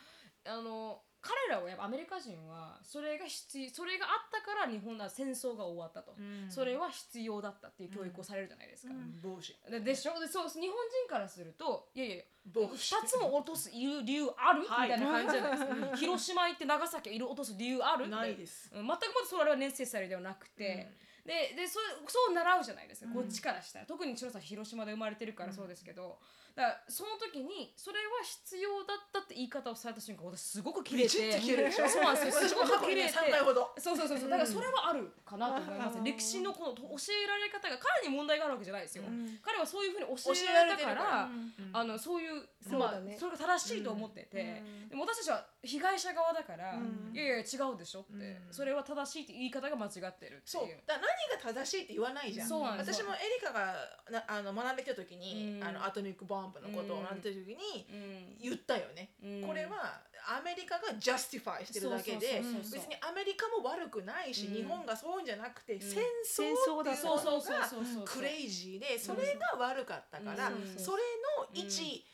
あの彼らはやっぱアメリカ人はそれが必要それがあったから日本は戦争が終わったと、うん。それは必要だったっていう教育をされるじゃないですか。うん。帽子。ででしょでそう日本人からするといやいやいや帽子。2つも落とす理由理由ある、はい。みたいな感じじゃないですか。広島行って長崎いる落とす理由あるないです。うん全くまだそれはネッセサリーではなくて、ででそそう習うじゃないですか、こっちからしたら。特に白さん広島で生まれてるからそうですけど、だからその時にそれは必要だったって言い方をされた瞬間私すごく切れてそうなんですよ。すごく切れて。3回ほどそうそうそうそう。だからそれはあるかなと思います、うん。歴史のこの教えられ方が彼に問題があるわけじゃないですよ、うん。彼はそういうふうに教えられたからうん。あのそういうそうだね。まあ、それが正しいと思ってて、でも私たちは被害者側だから、うん。いやいや違うでしょって、うん。それは正しいって言い方が間違ってるっていうそう。だ何が正しいって言わないじゃん。私もエリカがなあの学んできた時に、うん。あの atomic bomb のことを学んでた時にうん。言ったよね、うん。これはアメリカが justify してるだけで別にアメリカも悪くないし、うん。日本がそうじゃなくて、ん。戦争っていうのがクレイジーでそれが悪かったから、うん。それの一、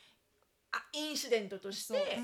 あインシデントとして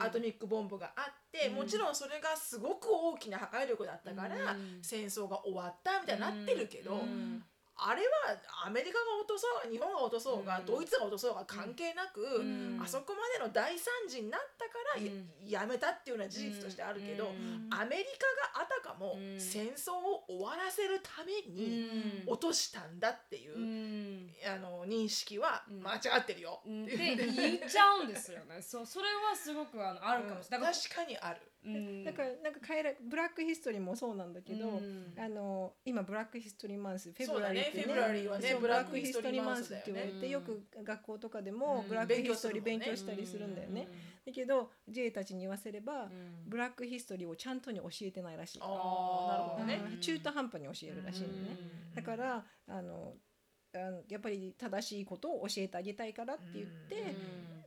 アトミックボンブがあって、うん。もちろんそれがすごく大きな破壊力だったから、うん。戦争が終わったみたいになってるけど、うんあれはアメリカが落とそうが日本が落とそうが、うん。ドイツが落とそうが関係なく、うん。あそこまでの大惨事になったからや,、うん。やめたっていうのは事実としてあるけど、うん。アメリカがあたかもうん。戦争を終わらせるためにうん。落としたんだっていう、うん。あの認識はうん。間違ってるよ。う。ん。って言っちゃうんですよね。そうそれはすごくあのあるかもしれない。確かにある。うん。だからなんか変えらブラックヒストリーもそうなんだけど、うん。あの今ブラックヒストリーマンスフェブラリーってフェブラリーはねブラックヒストリーマンスって言われて、うん。よく学校とかでもうん。ブラックヒストリー勉勉強したりするんだよね。だけど J たちに言わせれば、ブラックヒストリーをちゃんとに教えてないらしい。ああなるほどね。うん。中途半端に教えるらしいのね。だからあのあのやっぱり正しいことを教えてあげたいからって言って、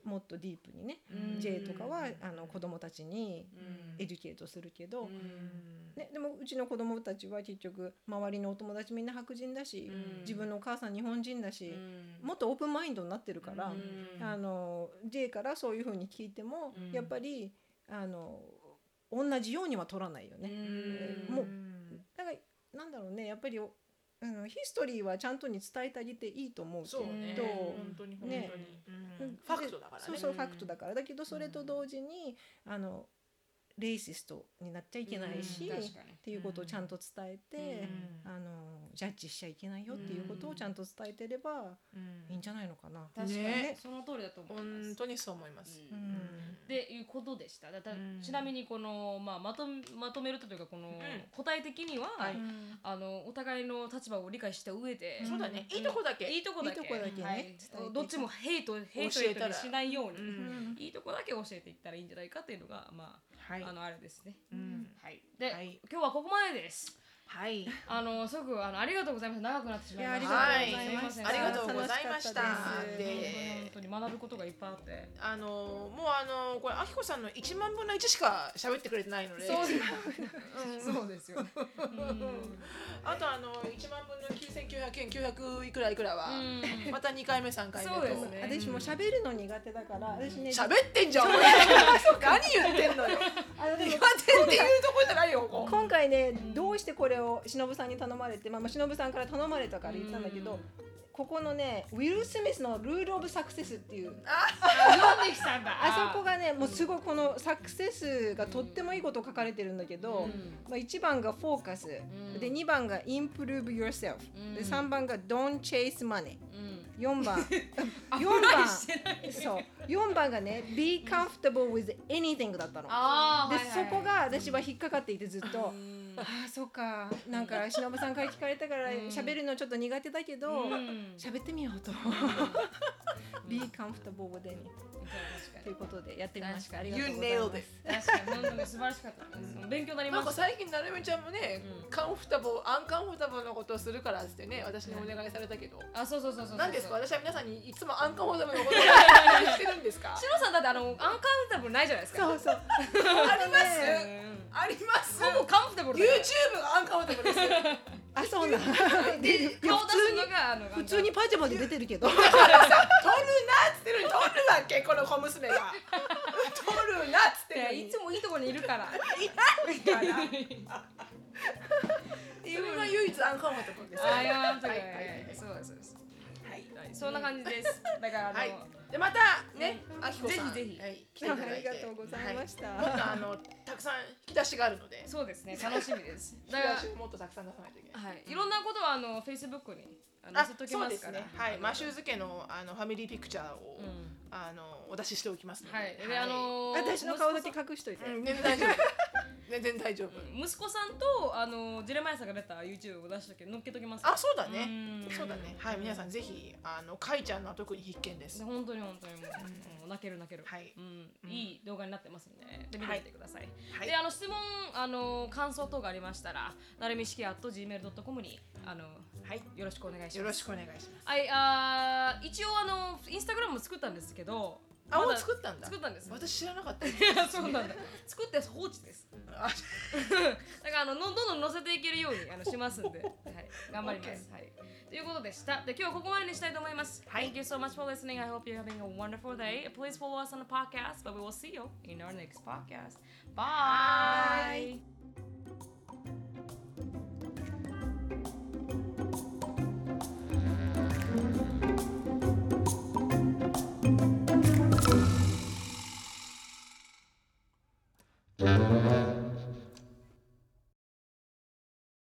もっとディープにね、うん。J とかはあの子供たちにエデュケートするけど、ね、でもうちの子供たちは結局周りのお友達みんな白人だし、うん。自分のお母さん日本人だし、うん。もっとオープンマインドになってるから、うん。あの J からそういうふうに聞いても、うん。やっぱりあの同じようには取らないよね。うん。もうだからなんだろうねやっぱりおあのヒストリーはちゃんとに伝えてあげていいと思うけどね。うん本当に本当に。ねうんファクトだからね。そうそうファクトだからだけどそれと同時にあのレイシストになっちゃいけないし、うんっていうことをちゃんと伝えて、あのジャッジしちゃいけないよっていうことをちゃんと伝えてればいいんじゃないのかな。確かにねその通りだと思います。本。当にそう思います。うん。うん。っていうことでした。だちなみにこのまあまとめまとめるとというかこのん。答え的には、はい。あのお互いの立場を理解した上で、そうだね。いいとこだけ。いいとこだけ。いいとこだけね。はい。伝えて。どっちもヘイトヘイトしないように、うん。いいとこだけ教えていったらいいんじゃないかっていうのがまあ、はいあのあれですね。うんはい。で、はい今日はここまでです。はい。あのすごくあのありがとうございます。長くなってしまいました。はい。すいません。ありがとうございました。で本当に学ぶことがいっぱいあって。あのもうあのこれあきこさんの1万分の1しか喋ってくれてないので。そうです。うん。そうですよ。うん。あとあの1万分の9900円900いくらいくらは、うん。また2回目3回目と。そうですね。私も喋るの苦手だから私ね喋ってんじゃん何言ってんのよ。あのでも苦手っていうところじゃないよここ今回ねどうしてこれを忍さんに頼まれて、まあ、まあ忍さんから頼まれたから言ったんだけど、ここのねウィル・スミスのルール・オブ・サクセスっていう読んできたんだ。あそこがねもうすごいこのサクセスがとってもいいこと書かれてるんだけど、まあ、1番がフォーカス、んで2番が improve yourself、うんで3番が don't chase money うん。4番。ア4プライ番そう。4番がね be comfortable with anything だったの。で、はいはいそこが私は引っかかっていてずっと。うんああそうか。なんか忍さんから聞かれたからうん。喋るのちょっと苦手だけどうん。喋ってみようと Be comfortable with any. ということでやってみました。あり確がとうございます。It 確かに。本当に素晴らしかったです。勉強になりなんかました。最近なるみちゃんもね、うん。カンフタボーアンカンフタボーのことをするからってね私にお願いされたけど、あ、そうそうそうそうそう。何ですか？私は皆さんにいつもアンカンフタボーのことをお願いしてるんですか？シロさんだってあのアンカウンタブルないじゃないですか。そうそう。あります、うん。あります？ほぼカンフタブルだよ。YouTube がアンカンフタボーですあそうなん。で顔出す普通にのがあの普通にパジャマで出てるけど。撮るなっつってるのに撮るわけこの小娘が。撮るなっつっていつもいいところにいるから。いないから。それが唯一アンカンフタボーですよああ、いそうです。はい。そんな感じです。だからあの、はい、でまたね、あきこさん。ぜひぜひ。はい、ありがとうございました。はい。もっとあのたくさん引き出しがあるので、そうですね、楽しみです。だからもっとたくさん出さないといけない。はい、いろんなことはあの Facebook に載せときそうますから。ね。はい、マシューズ家のあのファミリーピクチャーを、うん。あのお出ししておきますので。はい、であのー私の顔だけ隠しといて。うん。全然大丈夫。全然大丈夫。息子さんとあのジェレマイさんが出た YouTube を出したけど載っけときます。あ、そうだね。うん。そうだね。はい、皆さんぜひあのカイちゃんのは特に必見です。本当に本当にもう、泣ける泣ける、はい。うん、いい動画になってますんでで見てください、はい。であの質問あの感想等がありましたらなるみしき at gmail.com にあのはい、よろしくお願いします。よろしくお願いします。はいあー一応あのインスタグラムも作ったんですけどあ、もう作ったんだ。作ったんです私知らなかった。いやそうなんだ作って放置ですあだからあののどんどん載せていけるようにあのしますんで、はい、頑張ります。はい。ということでした。で今日はここまでにしたいと思います。はい Thank you so much for listening. I hope you're having a wonderful day. Please follow us on the podcast, but we will see you in our next podcast. Bye.